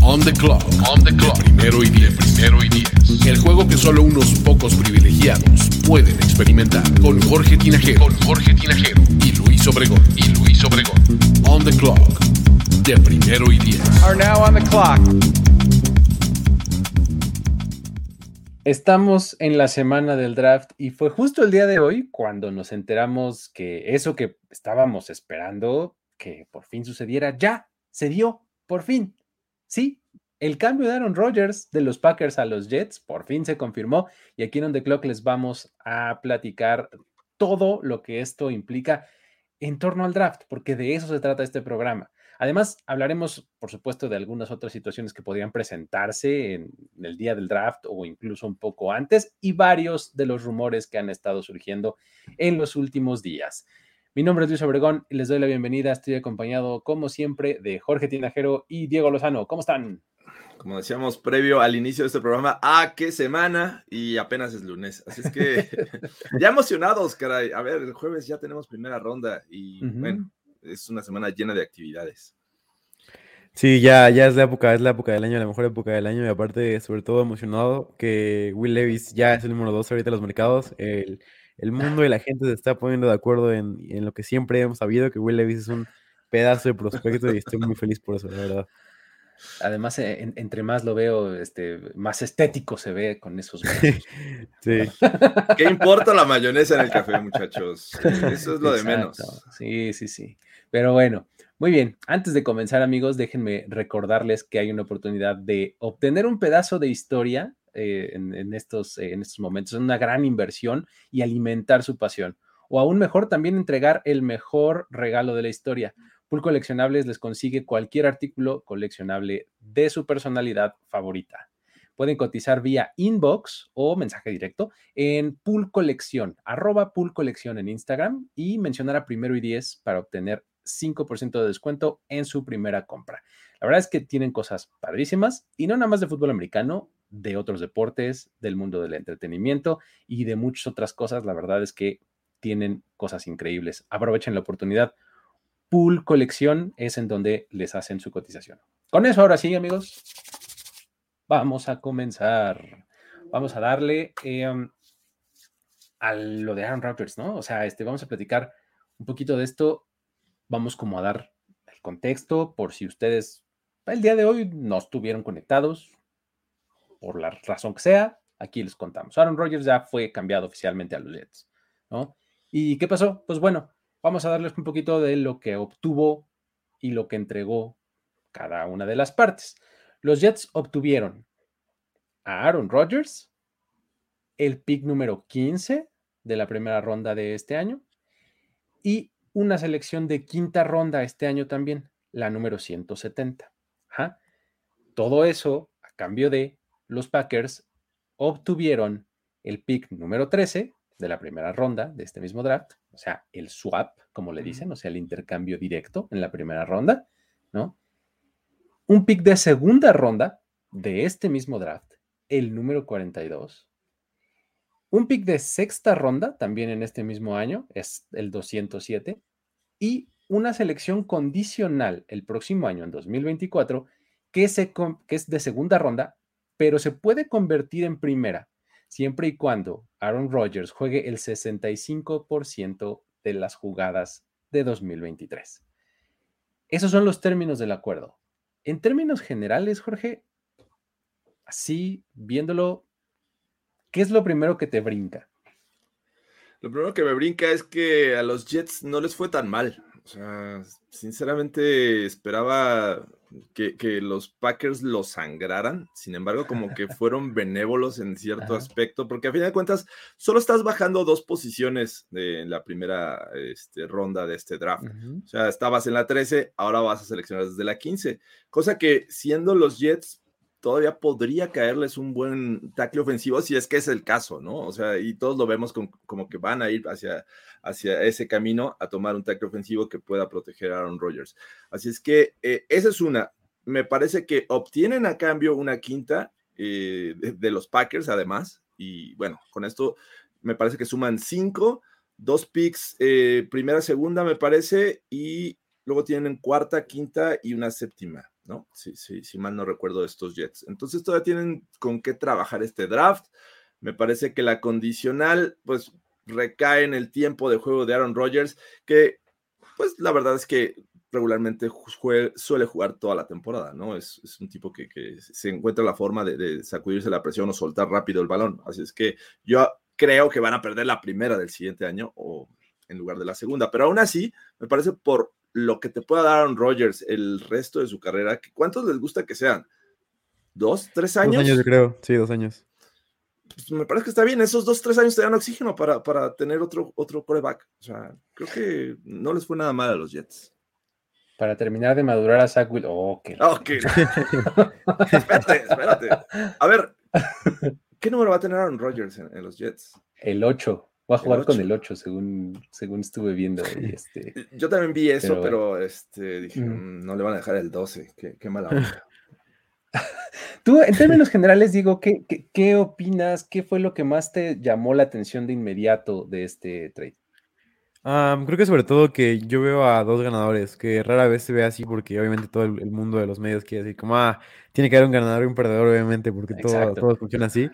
On the clock. On the clock. De primero y diez. Primero y diez. El juego que solo unos pocos privilegiados pueden experimentar. Con Jorge Tinajero. Con Jorge Tinajero. Y Luis Obregón. Y Luis Obregón. On the clock. De primero y diez. Are now on the clock. Estamos en la semana del draft y fue justo el día de hoy cuando nos enteramos que eso que estábamos esperando, que por fin sucediera, ya se dio, por fin. Sí, el cambio de Aaron Rodgers de los Packers a los Jets por fin se confirmó y aquí en On The Clock les vamos a platicar todo lo que esto implica en torno al draft, porque de eso se trata este programa. Además, hablaremos, por supuesto, de algunas otras situaciones que podrían presentarse en el día del draft o incluso un poco antes y varios de los rumores que han estado surgiendo en los últimos días. Mi nombre es Luis Obregón y les doy la bienvenida. Estoy acompañado, como siempre, de Jorge Tinajero y Diego Lozano. ¿Cómo están? Como decíamos previo al inicio de este programa, ¿a qué semana? Y apenas es lunes. Así es que ya emocionados, caray. A ver, el jueves ya tenemos primera ronda y Ujú. bueno, es una semana llena de actividades. Sí, ya, ya es la época, es la época del año, la mejor época del año, y aparte, sobre todo emocionado que Will Levis ya es el número dos ahorita en los mercados. El, el mundo y la gente se está poniendo de acuerdo en, en lo que siempre hemos sabido, que Will Levis es un pedazo de prospecto y estoy muy feliz por eso, la verdad. Además, eh, en- entre más lo veo, este, más estético se ve con esos brazos. Sí, ¿Qué importa la mayonesa en el café, muchachos? Eso es lo de menos. Exacto. Sí, sí, sí. Pero bueno, muy bien. Antes de comenzar, amigos, déjenme recordarles que hay una oportunidad de obtener un pedazo de historia eh, en, estos, eh, en estos momentos. Es una gran inversión y alimentar su pasión. O aún mejor, también entregar el mejor regalo de la historia. Pool Coleccionables les consigue cualquier artículo coleccionable de su personalidad favorita. Pueden cotizar vía inbox o mensaje directo en Pool Colección, arroba Pool Colección en Instagram y mencionar a primero y 10 para obtener 5% de descuento en su primera compra. La verdad es que tienen cosas padrísimas y no nada más de fútbol americano, de otros deportes, del mundo del entretenimiento y de muchas otras cosas. La verdad es que tienen cosas increíbles. Aprovechen la oportunidad. Pool Colección es en donde les hacen su cotización. Con eso, ahora sí, amigos, vamos a comenzar. Vamos a darle eh, a lo de Aaron Rodgers, ¿no? O sea, este, vamos a platicar un poquito de esto. Vamos como a dar el contexto por si ustedes el día de hoy no estuvieron conectados, por la razón que sea, aquí les contamos. Aaron Rodgers ya fue cambiado oficialmente a los Jets, ¿no? ¿Y qué pasó? Pues bueno, vamos a darles un poquito de lo que obtuvo y lo que entregó cada una de las partes. Los Jets obtuvieron a Aaron Rodgers, el pick número 15 de la primera ronda de este año y una selección de quinta ronda este año también, la número 170. Ajá. Todo eso a cambio de los Packers obtuvieron el pick número 13 de la primera ronda de este mismo draft, o sea, el swap, como le dicen, o sea, el intercambio directo en la primera ronda, ¿no? Un pick de segunda ronda de este mismo draft, el número 42. Un pick de sexta ronda, también en este mismo año, es el 207. Y una selección condicional el próximo año, en 2024, que, se, que es de segunda ronda, pero se puede convertir en primera, siempre y cuando Aaron Rodgers juegue el 65% de las jugadas de 2023. Esos son los términos del acuerdo. En términos generales, Jorge, así viéndolo, ¿qué es lo primero que te brinca? Lo primero que me brinca es que a los Jets no les fue tan mal. O sea, sinceramente esperaba que, que los Packers los sangraran. Sin embargo, como que fueron benévolos en cierto Ajá. aspecto, porque a fin de cuentas solo estás bajando dos posiciones de la primera este, ronda de este draft. O sea, estabas en la 13, ahora vas a seleccionar desde la 15. Cosa que siendo los Jets, todavía podría caerles un buen tackle ofensivo si es que es el caso, ¿no? O sea, y todos lo vemos como que van a ir hacia, hacia ese camino a tomar un tackle ofensivo que pueda proteger a Aaron Rodgers. Así es que eh, esa es una. Me parece que obtienen a cambio una quinta eh, de, los Packers, además, y bueno, con esto me parece que suman cinco, dos picks, eh, primera, segunda, me parece, y luego tienen cuarta, quinta y una séptima. ¿No? Sí, sí, si mal no recuerdo estos Jets. Entonces todavía tienen con qué trabajar este draft. Me parece que la condicional, pues, recae en el tiempo de juego de Aaron Rodgers, que, pues, la verdad es que regularmente suele jugar toda la temporada, ¿no? Es, un tipo que, se encuentra la forma de, de, sacudirse la presión o soltar rápido el balón. Así es que yo creo que van a perder la primera del siguiente año o en lugar de la segunda, pero aún así, me parece por lo que te pueda dar Aaron Rodgers el resto de su carrera, ¿cuántos les gusta que sean? ¿Dos? ¿Tres años? Dos años, yo creo, sí, dos años. Pues me parece que está bien, esos dos, tres años te dan oxígeno para, para tener otro, otro coreback. O sea, creo que no les fue nada mal a los Jets. Para terminar de madurar a Zach Will. Oh, espérate, espérate. A ver, ¿qué número va a tener Aaron Rodgers en, en los Jets? El 8. Va a jugar con el 8, según, según estuve viendo. Este... Yo también vi eso, pero, este, dije, mm, no le van a dejar el 12. Qué, mala onda. Tú, en términos generales, digo, ¿qué, ¿qué, opinas? ¿Qué fue lo que más te llamó la atención de inmediato de este trade? Creo que sobre todo que yo veo a dos ganadores, que rara vez se ve así porque obviamente todo el, mundo de los medios quiere decir como, ah, tiene que haber un ganador y un perdedor obviamente porque todo, todo, funciona así.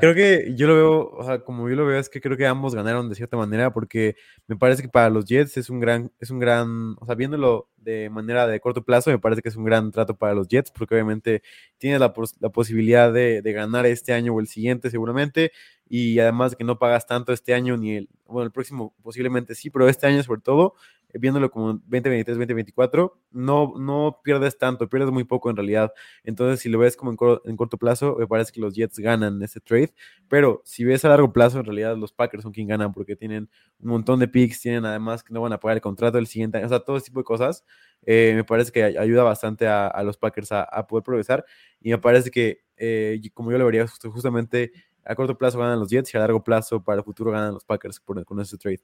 Creo que yo lo veo, o sea, como yo lo veo es que creo que ambos ganaron de cierta manera porque me parece que para los Jets es un gran, es un gran, o sea, viéndolo de manera de corto plazo, me parece que es un gran trato para los Jets porque obviamente tienes la, la posibilidad de, de ganar este año o el siguiente seguramente y además que no pagas tanto este año ni el, bueno, el próximo posiblemente sí, pero este año sobre todo, eh, viéndolo como 2023, 2024, no, no pierdes tanto, pierdes muy poco en realidad. Entonces, si lo ves como en, corto plazo, me parece que los Jets ganan ese trade, pero si ves a largo plazo, en realidad los Packers son quien ganan porque tienen un montón de picks, tienen además que no van a pagar el contrato del siguiente año, o sea, todo ese tipo de cosas. Eh, me parece que ayuda bastante a, los Packers a, poder progresar y me parece que, eh, como yo lo vería justamente a corto plazo ganan los Jets y a largo plazo para el futuro ganan los Packers con ese trade.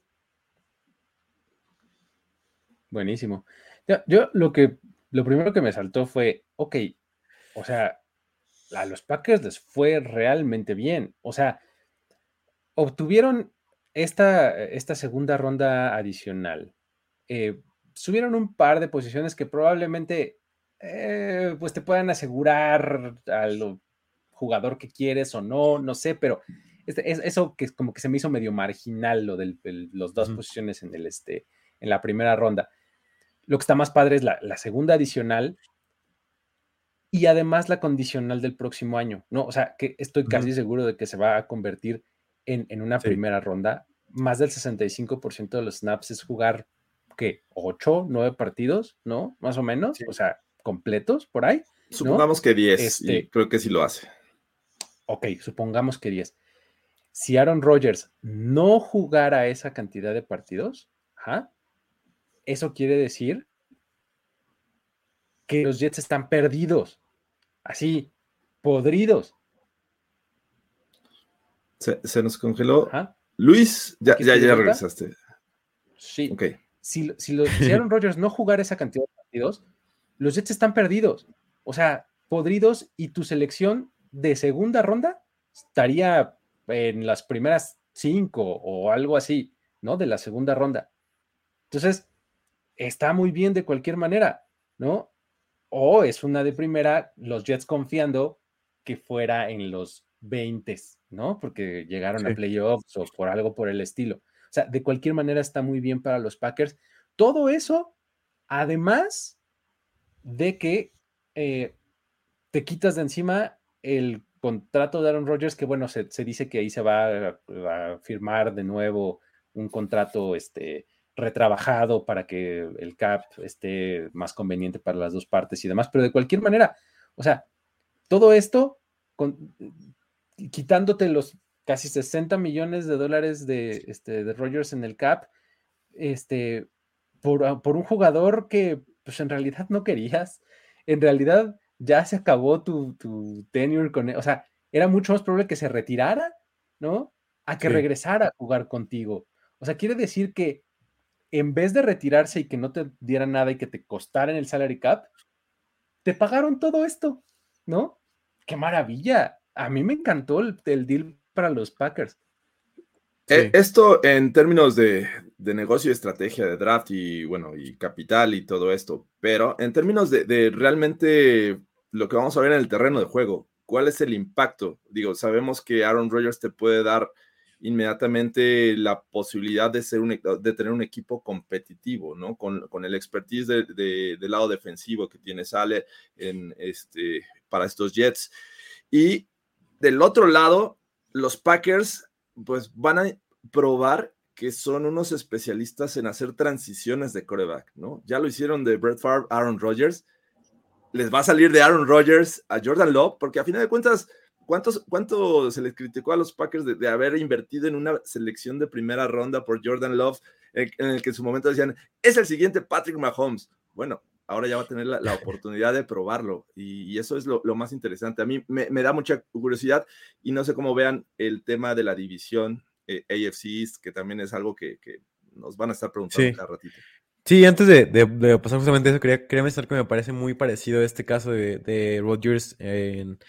Buenísimo. Yo, lo que lo primero que me saltó fue, ok, o sea, a los Packers les fue realmente bien. O sea, obtuvieron esta, esta segunda ronda adicional. Eh, subieron un par de posiciones que probablemente eh, pues te puedan asegurar a lo jugador que quieres o no, no sé, pero es, eso que como que se me hizo medio marginal lo de los dos posiciones en el este en la primera ronda. Lo que está más padre es la, segunda adicional y además la condicional del próximo año, ¿no? O sea, que estoy casi seguro de que se va a convertir en, una primera ronda. Más del 65% de los snaps es jugar, ¿qué? ¿8, 9 partidos, ¿no? Más o menos, o sea, completos por ahí. Supongamos que 10, este, creo que sí lo hace ok, supongamos que 10. Si Aaron Rodgers no jugara esa cantidad de partidos, eso quiere decir que los Jets están perdidos, así, podridos. Se, nos congeló. Luis, ya, ya, regresaste. Sí. Okay. Si, si, si Aaron Rodgers no jugara esa cantidad de partidos, los Jets están perdidos. O sea, podridos y tu selección de segunda ronda estaría en las primeras cinco o algo así, ¿no? De la segunda ronda. Entonces, está muy bien de cualquier manera, ¿no? O es una de primera, los Jets confiando que fuera en los 20, ¿no? Porque llegaron a playoffs o por algo por el estilo. O sea, de cualquier manera está muy bien para los Packers. Todo eso, además de que eh, te quitas de encima el contrato de Aaron Rodgers, que bueno, se, dice que ahí se va a, firmar de nuevo un contrato este, retrabajado para que el cap esté más conveniente para las dos partes y demás, pero de cualquier manera, o sea, todo esto, con, quitándote los casi 60 millones de dólares de, este, de Rodgers en el cap, este, por, por un jugador que pues en realidad no querías, en realidad ya se acabó tu, tu tenure con él. O sea, era mucho más probable que se retirara, ¿no? A que Sí. regresara a jugar contigo. O sea, quiere decir que en vez de retirarse y que no te diera nada y que te costara en el salary cap, te pagaron todo esto, ¿no? ¡Qué maravilla! A mí me encantó el, el deal para los Packers. Eh, Sí. Esto en términos de, de negocio y estrategia de draft y bueno, y capital y todo esto, pero en términos de, de realmente lo que vamos a ver en el terreno de juego, ¿cuál es el impacto? Digo, sabemos que Aaron Rodgers te puede dar inmediatamente la posibilidad de, ser un, de tener un equipo competitivo, ¿no? Con, con el expertise de, de, del lado defensivo que tiene Sale en este, para estos Jets. Y del otro lado, los Packers pues van a probar que son unos especialistas en hacer transiciones de coreback, ¿no? Ya lo hicieron de Brett Favre, Aaron Rodgers. Les va a salir de Aaron Rodgers a Jordan Love, porque a final de cuentas, ¿cuántos, ¿cuánto se les criticó a los Packers de, de, haber invertido en una selección de primera ronda por Jordan Love, en, en, el que en su momento decían, es el siguiente Patrick Mahomes? Bueno, ahora ya va a tener la, la oportunidad de probarlo y, y eso es lo, lo, más interesante. A mí me, me, da mucha curiosidad y no sé cómo vean el tema de la división eh, AFC East, que también es algo que, que, nos van a estar preguntando sí. cada ratito. Sí, antes de, pasar justamente eso, quería, quería mencionar que me parece muy parecido este caso de, de Rodgers en,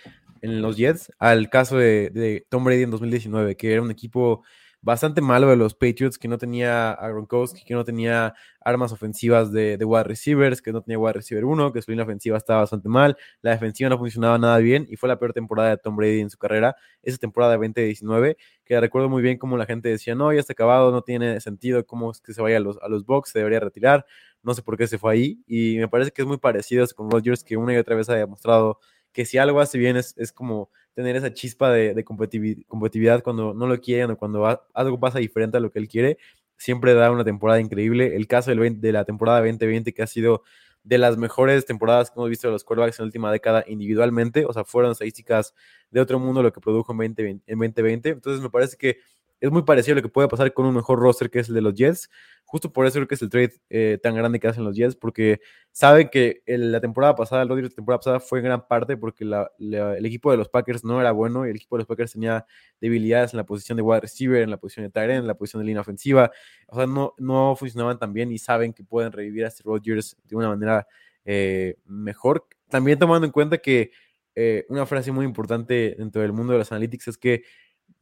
en, los Jets al caso de Tom Brady en 2019, que era un equipo bastante malo de los Patriots, que no tenía a Gronkowski, que no tenía armas ofensivas de, de wide receivers, que no tenía wide receiver 1, que su línea ofensiva estaba bastante mal, la defensiva no funcionaba nada bien y fue la peor temporada de Tom Brady en su carrera, esa temporada de 2019, que recuerdo muy bien como la gente decía, no, ya está acabado, no tiene sentido, cómo es que se vaya a los, a los Bucks, se debería retirar, no sé por qué se fue ahí y me parece que es muy parecido con Rodgers, que una y otra vez ha demostrado que si algo hace bien es, es como tener esa chispa de, de competitividad, cuando no lo quieren o cuando algo pasa diferente a lo que él quiere, siempre da una temporada increíble. El caso del 20, de la temporada 2020 que ha sido de las mejores temporadas que hemos visto de los quarterbacks en la última década individualmente, o sea, fueron estadísticas de otro mundo lo que produjo en 2020, en 2020. Entonces me parece que es muy parecido a lo que puede pasar con un mejor roster que es el de los Jets. Justo por eso creo que es el trade eh, tan grande que hacen los Jets, porque saben que la temporada pasada, el Rodgers de temporada pasada fue en gran parte porque la, la, el equipo de los Packers no era bueno y el equipo de los Packers tenía debilidades en la posición de wide receiver, en la posición de tight end, en la posición de línea ofensiva. O sea, no, no funcionaban tan bien y saben que pueden revivir a este Rodgers de una manera eh, mejor. También tomando en cuenta que eh, una frase muy importante dentro del mundo de los analytics es que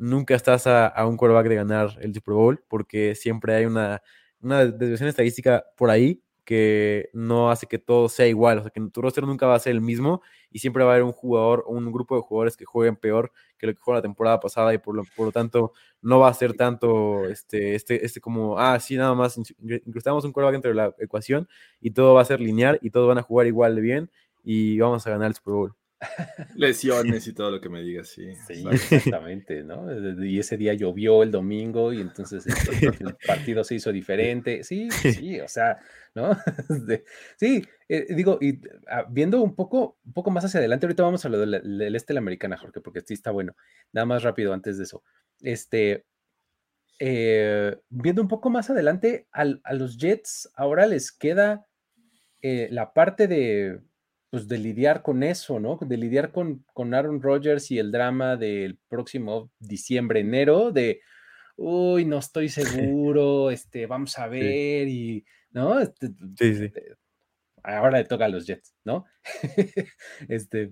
nunca estás a, un quarterback de ganar el Super Bowl porque siempre hay una, una desviación estadística por ahí que no hace que todo sea igual, o sea, que tu roster nunca va a ser el mismo y siempre va a haber un jugador o un grupo de jugadores que jueguen peor que lo que jugó la temporada pasada y por lo, por lo tanto no va a ser tanto este, este, este como, ah, sí, nada más incrustamos un quarterback dentro de la ecuación y todo va a ser lineal y todos van a jugar igual de bien y vamos a ganar el Super Bowl. Lesiones y todo lo que me digas, sí. Sí, exactamente, ¿no? Y ese día llovió el domingo y entonces el partido se hizo diferente. Sí, sí, o sea, ¿no? Sí, eh, digo, y ah, viendo un poco, un poco más hacia adelante, ahorita vamos a lo del, del este de la americana, Jorge, porque sí está bueno. Nada más rápido antes de eso. Este, eh, viendo un poco más adelante, al, a los Jets ahora les queda eh, la parte de pues de lidiar con eso, ¿no? De lidiar con, con Aaron Rodgers y el drama del próximo diciembre, enero, de, uy, no estoy seguro, este, vamos a ver, sí. y, ¿no? Este, sí, sí. Ahora le toca a los Jets, ¿no? este,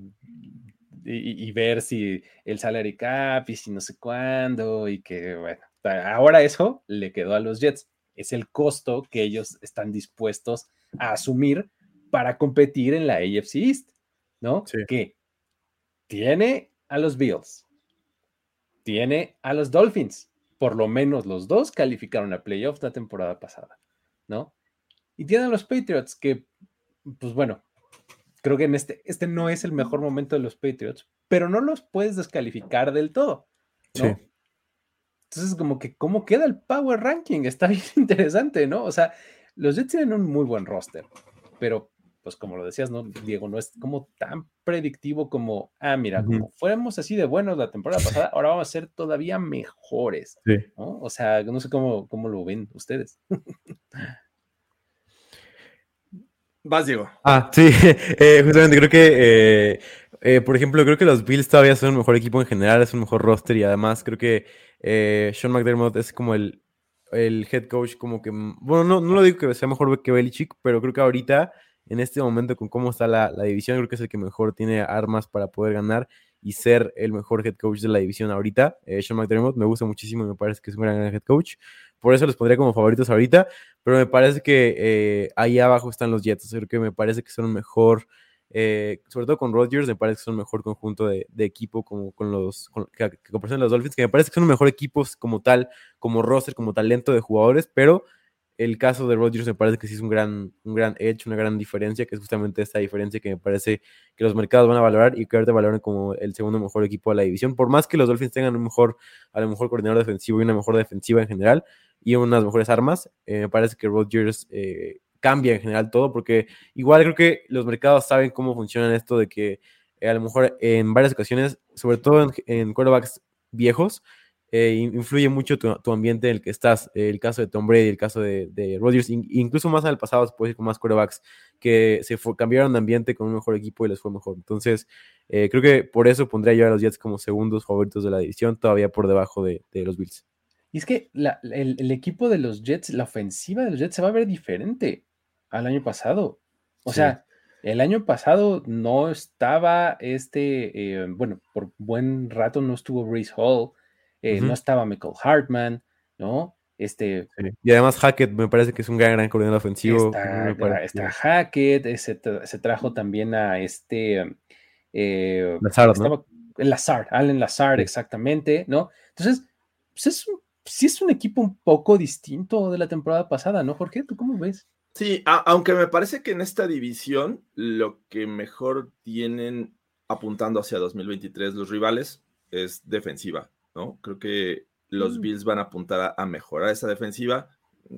y, y, ver si el salary cap y si no sé cuándo, y que, bueno, ahora eso le quedó a los Jets. Es el costo que ellos están dispuestos a asumir para competir en la AFC East, ¿no? Sí. Que tiene a los Bills, tiene a los Dolphins, por lo menos los dos calificaron a playoffs la temporada pasada, ¿no? Y tiene a los Patriots, que, pues bueno, creo que en este, este no es el mejor momento de los Patriots, pero no los puedes descalificar del todo, ¿no? Sí. Entonces, como que, ¿cómo queda el Power Ranking? Está bien interesante, ¿no? O sea, los Jets tienen un muy buen roster, pero pues como lo decías, ¿no, Diego? No es como tan predictivo como, ah, mira, como uh -huh. fuéramos así de buenos la temporada pasada, ahora vamos a ser todavía mejores, sí. ¿no? O sea, no sé cómo, cómo lo ven ustedes. Vas, Diego. Ah, sí, eh, justamente creo que, eh, eh, por ejemplo, creo que los Bills todavía son un mejor equipo en general, es un mejor roster y además creo que eh, Sean McDermott es como el, el head coach como que, bueno, no, no lo digo que sea mejor que Belichick, pero creo que ahorita, en este momento, con cómo está la, la división, creo que es el que mejor tiene armas para poder ganar y ser el mejor head coach de la división ahorita. Eh, Sean McDermott me gusta muchísimo y me parece que es un gran, head coach. Por eso los pondría como favoritos ahorita, pero me parece que eh, ahí abajo están los Jets. Creo que me parece que son mejor, eh, sobre todo con Rodgers, me parece que son mejor conjunto de, equipo como con los con, que, que los Dolphins, que me parece que son mejor equipos como tal, como roster, como talento de jugadores, pero el caso de Rodgers me parece que sí es un gran, un gran edge, una gran diferencia, que es justamente esta diferencia que me parece que los mercados van a valorar y que ahorita valoran como el segundo mejor equipo de la división. Por más que los Dolphins tengan un mejor, a lo mejor coordinador defensivo y una mejor defensiva en general y unas mejores armas, eh, me parece que Rodgers eh, cambia en general todo, porque igual creo que los mercados saben cómo funciona esto de que eh, a lo mejor en varias ocasiones, sobre todo en, en quarterbacks viejos, eh, influye mucho tu, tu, ambiente en el que estás. el caso de Tom Brady, el caso de, de Rodgers, in, incluso más el pasado, se puede decir con más quarterbacks que se fue, cambiaron de ambiente con un mejor equipo y les fue mejor. Entonces, eh, creo que por eso pondría yo a los Jets como segundos favoritos de la división, todavía por debajo de, de los Bills. Y es que la, el, el, equipo de los Jets, la ofensiva de los Jets se va a ver diferente al año pasado. O sí. sea, el año pasado no estaba este, eh, bueno, por buen rato no estuvo Brees Hall. Eh, uh -huh. no estaba Michael Hartman, ¿no? Este, sí. Y además Hackett me parece que es un gran, gran coordinador ofensivo. Está, está Hackett, se, se, trajo también a este... Eh, Lazard, ¿no? Lazard, Allen Lazard, sí. exactamente, ¿no? Entonces, pues es un, sí es un equipo un poco distinto de la temporada pasada, ¿no, Jorge? ¿Tú cómo ves? Sí, a, aunque me parece que en esta división lo que mejor tienen apuntando hacia 2023 los rivales es defensiva. ¿No? Creo que los mm. Bills van a apuntar a, a, mejorar esa defensiva.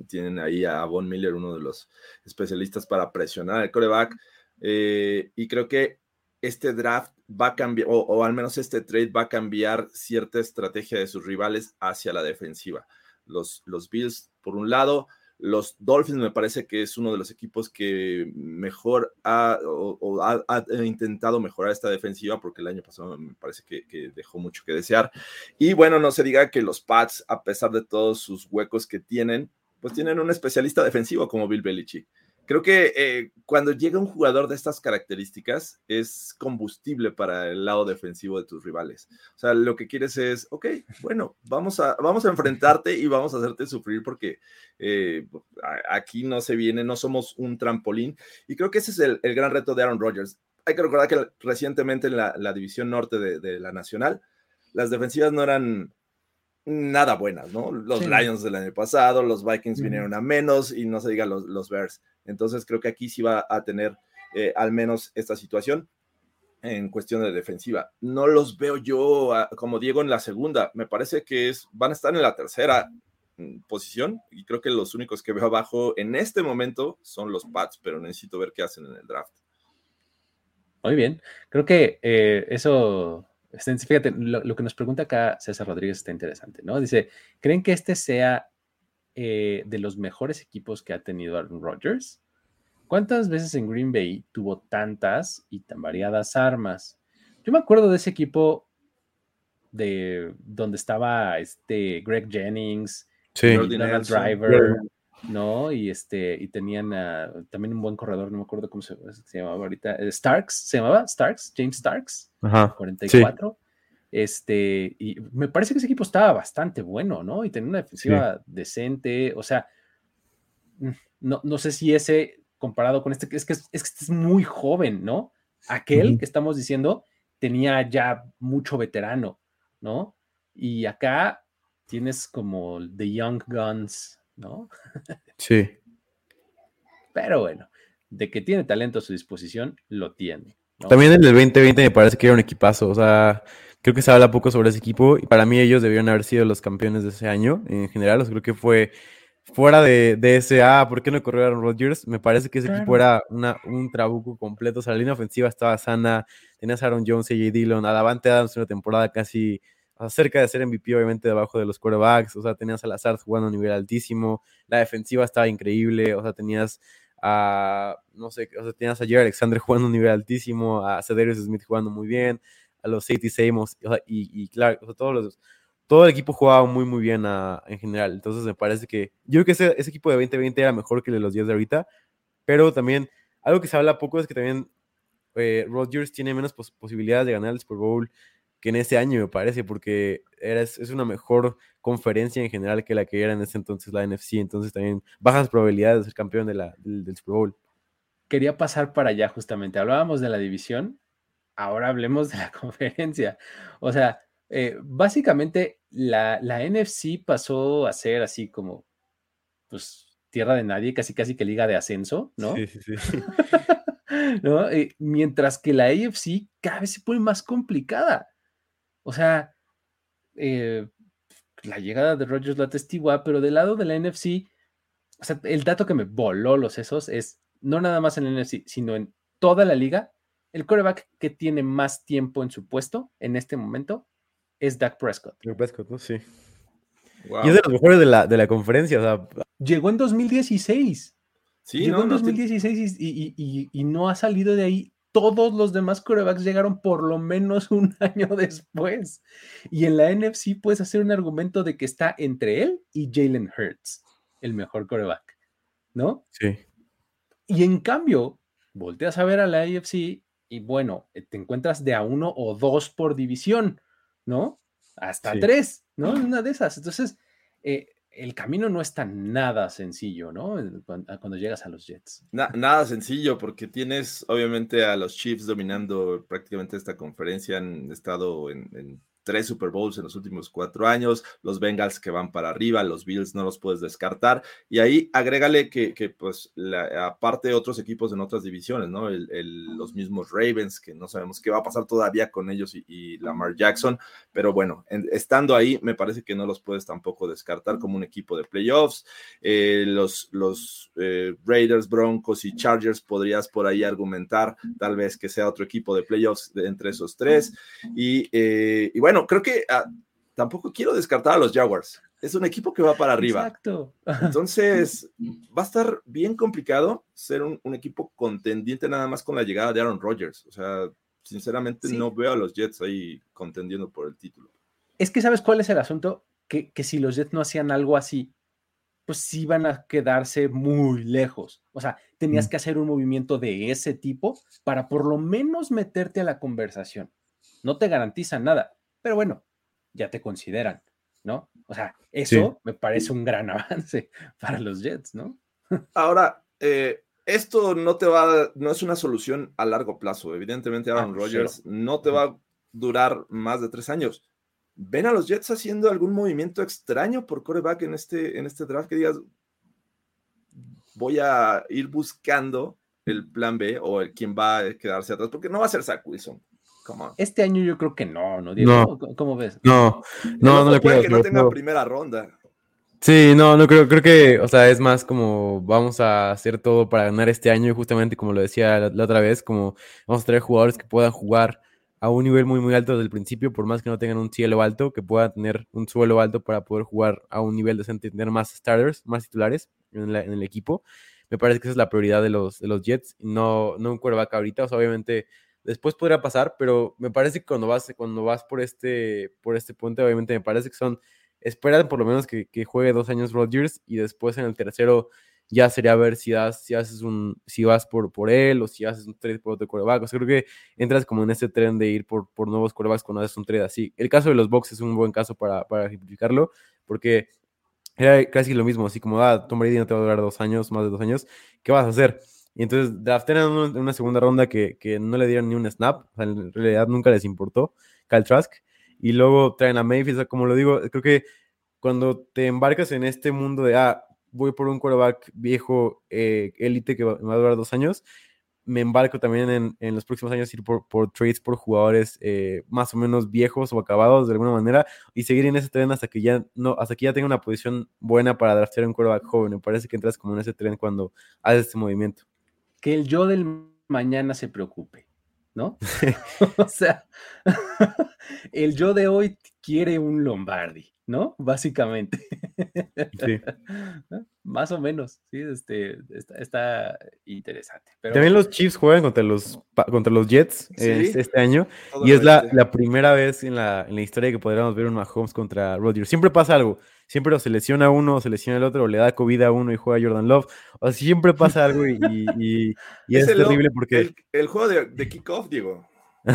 Tienen ahí a Von Miller, uno de los especialistas para presionar al coreback. Eh, y creo que este draft va a cambiar, o, o, al menos este trade va a cambiar cierta estrategia de sus rivales hacia la defensiva. Los, los Bills, por un lado, los Dolphins me parece que es uno de los equipos que mejor ha, o, ha, ha, intentado mejorar esta defensiva porque el año pasado me parece que, que, dejó mucho que desear. Y bueno, no se diga que los Pats, a pesar de todos sus huecos que tienen, pues tienen un especialista defensivo como Bill Belichick. Creo que eh, cuando llega un jugador de estas características es combustible para el lado defensivo de tus rivales. O sea, lo que quieres es, ok, bueno, vamos a, vamos a enfrentarte y vamos a hacerte sufrir porque eh, aquí no se viene, no somos un trampolín. Y creo que ese es el, el gran reto de Aaron Rodgers. Hay que recordar que recientemente en la, la división norte de, de, la Nacional, las defensivas no eran nada buenas, ¿no? Los sí. Lions del año pasado, los Vikings mm. vinieron a menos y no se diga los, los Bears. Entonces creo que aquí sí va a tener eh, al menos esta situación en cuestión de defensiva. No los veo yo a, como Diego en la segunda. Me parece que es, van a estar en la tercera mm, posición y creo que los únicos que veo abajo en este momento son los Pats, pero necesito ver qué hacen en el draft. Muy bien, creo que eh, eso, fíjate, lo, lo, que nos pregunta acá César Rodríguez está interesante, ¿no? Dice, ¿creen que este sea eh, de los mejores equipos que ha tenido Aaron Rodgers? ¿Cuántas veces en Green Bay tuvo tantas y tan variadas armas? Yo me acuerdo de ese equipo de donde estaba este Greg Jennings, sí. Donald Driver, ¿no? Y este, y tenían uh, también un buen corredor, no me acuerdo cómo se, se llamaba ahorita, eh, Starks, ¿se llamaba? Starks, James Starks, Ajá, 44. Sí. Este, y me parece que ese equipo estaba bastante bueno, ¿no? Y tenía una defensiva sí. decente, o sea, mm, no, no sé si ese comparado con este, es que es, es, que este es muy joven, ¿no? Aquel uh -huh. que estamos diciendo tenía ya mucho veterano, ¿no? Y acá tienes como The Young Guns, ¿no? Sí. Pero bueno, de que tiene talento a su disposición, lo tiene. ¿no? También en el 2020 me parece que era un equipazo, o sea, creo que se habla poco sobre ese equipo y para mí ellos debieron haber sido los campeones de ese año en general, o sea, creo que fue fuera de, de, ese, ah, ¿por qué no corrió Aaron Rodgers? Me parece que ese claro. equipo era una, un trabuco completo, o sea, la línea ofensiva estaba sana, tenías a Aaron Jones y J. Dillon, a Davante Adams una temporada casi cerca de ser MVP, obviamente debajo de los quarterbacks, o sea, tenías a Lazard jugando a nivel altísimo, la defensiva estaba increíble, o sea, tenías a, no sé, o sea, tenías a Jerry Alexander jugando a nivel altísimo, a Cedarius Smith jugando muy bien, a los Safety Samos, o sea, y, y claro, o sea, todos los, todo el equipo jugaba muy, muy bien en general. Entonces me parece que, yo creo que ese, equipo de 2020 era mejor que el de los días de ahorita, pero también, algo que se habla poco es que también eh, Rodgers tiene menos pos- posibilidades de ganar el Super Bowl que en ese año, me parece, porque era, es, es una mejor conferencia en general que la que era en ese entonces la NFC, entonces también bajas probabilidades de ser campeón de la, del, del Super Bowl. Quería pasar para allá justamente. Hablábamos de la división, ahora hablemos de la conferencia. O sea, eh, básicamente la, la NFC pasó a ser así como, pues, tierra de nadie, casi casi que liga de ascenso, ¿no? Sí, sí, sí. ¿no? Eh, mientras que la AFC cada vez se pone más complicada. O sea, eh, la llegada de Rodgers la atestigua, pero del lado de la NFC, o sea, el dato que me voló los sesos es no nada más en la NFC, sino en toda la liga, el quarterback que tiene más tiempo en su puesto en este momento es Dak Prescott. Dak Prescott, ¿no? Sí. Wow. Y es de los mejores de la, de la conferencia, o sea, Llegó en 2016. Sí, Llegó no, en no, sí. 2016 y, y- y- y no ha salido de ahí. Todos los demás quarterbacks llegaron por lo menos un año después. Y en la NFC puedes hacer un argumento de que está entre él y Jalen Hurts, el mejor quarterback, ¿no? sí. Y en cambio, volteas a ver a la AFC y bueno, te encuentras de a uno o dos por división, ¿no? Hasta Sí. tres, ¿no? Una de esas. Entonces, eh, el camino no está nada sencillo, ¿no? Cuando, llegas a los Jets. Na- nada sencillo, porque tienes obviamente a los Chiefs dominando prácticamente esta conferencia. Han estado en, en tres Super Bowls en los últimos cuatro años. Los Bengals que van para arriba, los Bills no los puedes descartar. Y ahí agrégale que, que, pues, la- aparte otros equipos en otras divisiones, ¿no? Los mismos Ravens, que no sabemos qué va a pasar todavía con ellos y, Lamar Jackson. Pero bueno, en- estando ahí, me parece que no los puedes tampoco descartar como un equipo de playoffs. Eh, los los eh, Raiders, Broncos y Chargers podrías por ahí argumentar tal vez que sea otro equipo de playoffs entre esos tres. Y, eh, y bueno, creo que ah, tampoco quiero descartar a los Jaguars. Es un equipo que va para arriba. Exacto. Entonces, va a estar bien complicado ser un, un equipo contendiente nada más con la llegada de Aaron Rodgers. O sea, sinceramente Sí. no veo a los Jets ahí contendiendo por el título. Es que, ¿sabes cuál es el asunto? Que, que si los Jets no hacían algo así, pues sí van a quedarse muy lejos. O sea, tenías Mm. que hacer un movimiento de ese tipo para por lo menos meterte a la conversación. No te garantizan nada, pero bueno, ya te consideran, ¿no? O sea, eso me parece un gran avance para los Jets, ¿no? Ahora, eh, esto no te va, a- no es una solución a largo plazo. Evidentemente, Aaron Ah, Rodgers no te va a durar más de tres años. ¿Ven a los Jets haciendo algún movimiento extraño por coreback en este, en este draft que digas, voy a ir buscando el plan B o el quién va a quedarse atrás? Porque no va a ser Zach Wilson. Come on. Este año yo creo que no, ¿no? Diego? No. ¿Cómo- ¿Cómo ves? No, no, no le puede creo. que no tenga primera ronda. Sí, no, no creo, creo que, o sea, es más como vamos a hacer todo para ganar este año y justamente como lo decía la, la otra vez, como vamos a traer jugadores que puedan jugar a un nivel muy, muy alto desde el principio, por más que no tengan un cielo alto, que puedan tener un suelo alto para poder jugar a un nivel decente tener más starters, más titulares en, la- en el equipo. Me parece que esa es la prioridad de los, de los Jets, no, no un quarterback ahorita, o sea, obviamente después podría pasar, pero me parece que cuando vas, cuando vas por este, por este puente, obviamente me parece que son esperan por lo menos que, que juegue dos años Rodgers y después en el tercero ya sería ver si das, si haces un, si vas por, por él o si haces un trade por otro quarterback. O sea, creo que entras como en ese tren de ir por, por nuevos quarterbacks cuando haces un trade así. El caso de los Bucks es un buen caso para, para ejemplificarlo, porque era casi lo mismo, así como, ah, Tom Brady no te va a durar dos años, más de dos años, ¿qué vas a hacer? Y entonces draftean en una segunda ronda que, que no le dieron ni un snap, o sea, en realidad nunca les importó, Kyle Trask, y luego traen a Mayfield, o sea, como lo digo, creo que cuando te embarcas en este mundo de, ah, voy por un quarterback viejo, eh, élite que va, va a durar dos años, me embarco también en, en los próximos años ir por, por trades por jugadores eh, más o menos viejos o acabados de alguna manera y seguir en ese tren hasta que ya no hasta que ya tenga una posición buena para draftear un quarterback joven. Me parece que entras como en ese tren cuando haces este movimiento. Que el yo del mañana se preocupe, ¿no? o sea, el yo de hoy quiere un Lombardi, ¿no? Básicamente. Sí. Más o menos, sí, este, está, está interesante. Pero También los Chiefs juegan contra los, pa- contra los Jets Sí. este, este año. Todo Y es la, la primera vez en la, en la historia que podríamos ver un Mahomes contra Rodgers. Siempre pasa algo. Siempre o se lesiona uno, o se lesiona el otro, o le da COVID a uno y juega Jordan Love. O sea, siempre pasa algo y, y- y- y es, el- terrible porque... El, el juego de, de kickoff, Diego.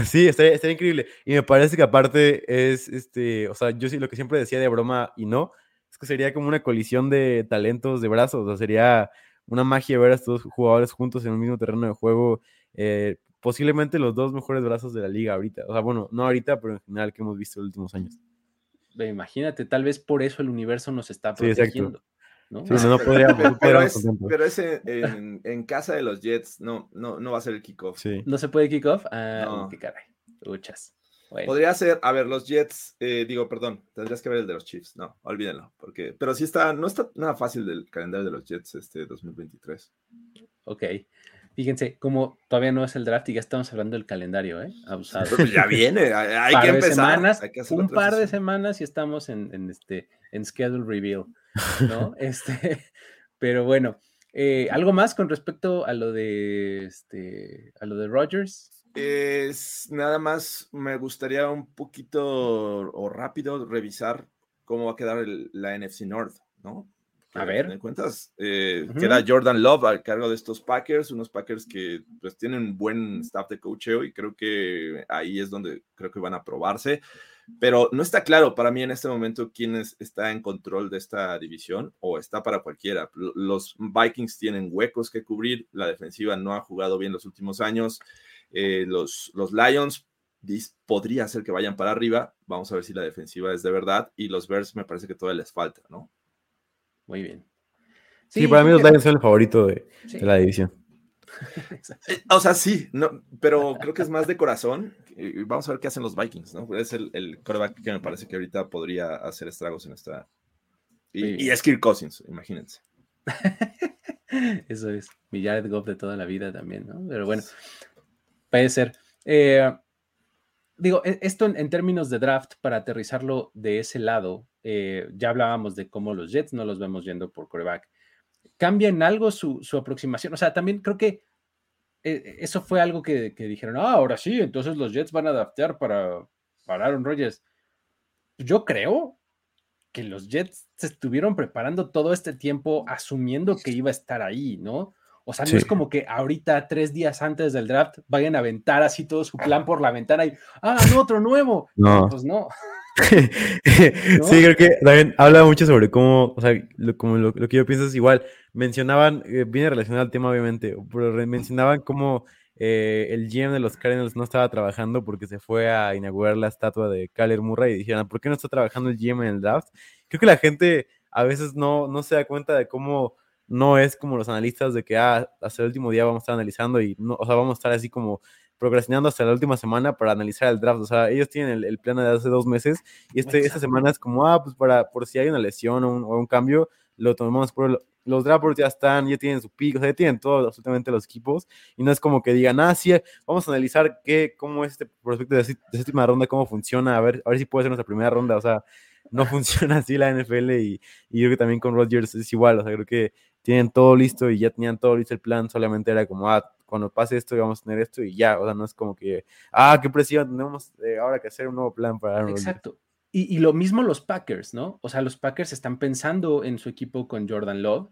Sí, estaría, estaría increíble. Y me parece que aparte es, este, o sea, yo sí lo que siempre decía de broma y no, es que sería como una colisión de talentos de brazos, o sea, sería una magia ver a estos jugadores juntos en un mismo terreno de juego, eh, posiblemente los dos mejores brazos de la liga ahorita, o sea, bueno, no ahorita, pero en general que hemos visto en los últimos años. imagínate, tal vez por eso el universo nos está Sí, exacto. Protegiendo. ¿no? Sí, no, no podríamos, Pero, es, pero es en, en- en casa de los Jets, no, no, no va a ser el kickoff. Sí. ¿No se puede kick off? Ah, No. qué caray. Uchas. Bueno, Podría ser, a ver, los Jets, eh, digo, perdón, tendrías que ver el de los Chiefs, no, olvídenlo, porque, pero sí está, no está nada fácil del calendario de los Jets este 2023. ok. Fíjense, como todavía no es el draft y ya estamos hablando del calendario, ¿eh? Abusado. Pero pues ya viene, hay, par que de empezar. semanas, hay que hacer un par de semanas y estamos en, en este en schedule reveal, ¿no? este, pero bueno, eh, algo más con respecto a lo de este a lo de Rogers. Es nada más, me gustaría un poquito o rápido revisar cómo va a quedar el- la NFC North, ¿no? A ver. de cuentas, eh, Ujú. queda Jordan Love al cargo de estos Packers, unos Packers que pues tienen un buen staff de coacheo y creo que ahí es donde creo que van a probarse. Pero no está claro para mí en este momento quién es- está en control de esta división o está para cualquiera. Los Vikings tienen huecos que cubrir, la defensiva no ha jugado bien los últimos años. Eh, los, los Lions dis- podría ser que vayan para arriba. Vamos a ver si la defensiva es de verdad. Y los Bears me parece que todavía les falta, ¿no? Muy bien. Sí, para mí los Lions son el favorito de, sí, de la división. Eh, O sea, sí, no, pero creo que es más de corazón. Vamos a ver qué hacen los Vikings, ¿no? Es el, el quarterback que me parece que ahorita podría hacer estragos en esta. Y, y bien. es Kirk Cousins, imagínense. Eso es, mi Jared Goff de toda la vida también, ¿no? Pero bueno, puede ser. Eh, digo, e- esto en, en términos de draft, para aterrizarlo de ese lado, eh, ya hablábamos de cómo los Jets no los vemos yendo por coreback. ¿Cambia en algo su, su aproximación? O sea, también creo que eh, eso fue algo que, que dijeron, ah, ahora sí, entonces los Jets van a draftear para, para Aaron Rodgers. Yo creo que los Jets se estuvieron preparando todo este tiempo asumiendo que iba a estar ahí, ¿no? O sea, no Sí. es como que ahorita, tres días antes del draft, vayan a aventar así todo su plan por la ventana y, ah, no, otro nuevo. No. Pues no. Sí, creo que también habla mucho sobre cómo, o sea, lo, como lo, lo que yo pienso es igual. Mencionaban, eh, viene relacionado al tema obviamente, pero mencionaban cómo eh, el GM de los Cardinals no estaba trabajando porque se fue a inaugurar la estatua de Kyler Murray y dijeron, ¿por qué no está trabajando el GM en el draft? Creo que la gente a veces no, no se da cuenta de cómo no es como los analistas de que ah, hasta el último día vamos a estar analizando y no, o sea, vamos a estar así como procrastinando hasta la última semana para analizar el draft. O sea, ellos tienen el, el plan de hace dos meses y este, esta semana es como, ah, pues para, por si hay una lesión o un, o un cambio, lo tomamos por lo- los drafts ya están, ya tienen su pico, o sea, ya tienen todo absolutamente los equipos y no es como que digan, ah, sí, vamos a analizar qué, cómo es este prospecto de, de séptima ronda, cómo funciona, a ver, a ver si puede ser nuestra primera ronda, o sea, no funciona así la NFL y, y creo que también con Rodgers es igual, o sea, creo que tienen todo listo y ya tenían todo listo el plan, solamente era como, ah, cuando pase esto vamos a tener esto y ya, o sea, no es como que, ah, qué presión, tenemos eh, ahora que hacer un nuevo plan para Aaron. Exacto. Y, y lo mismo los Packers, ¿no? O sea, los Packers están pensando en su equipo con Jordan Love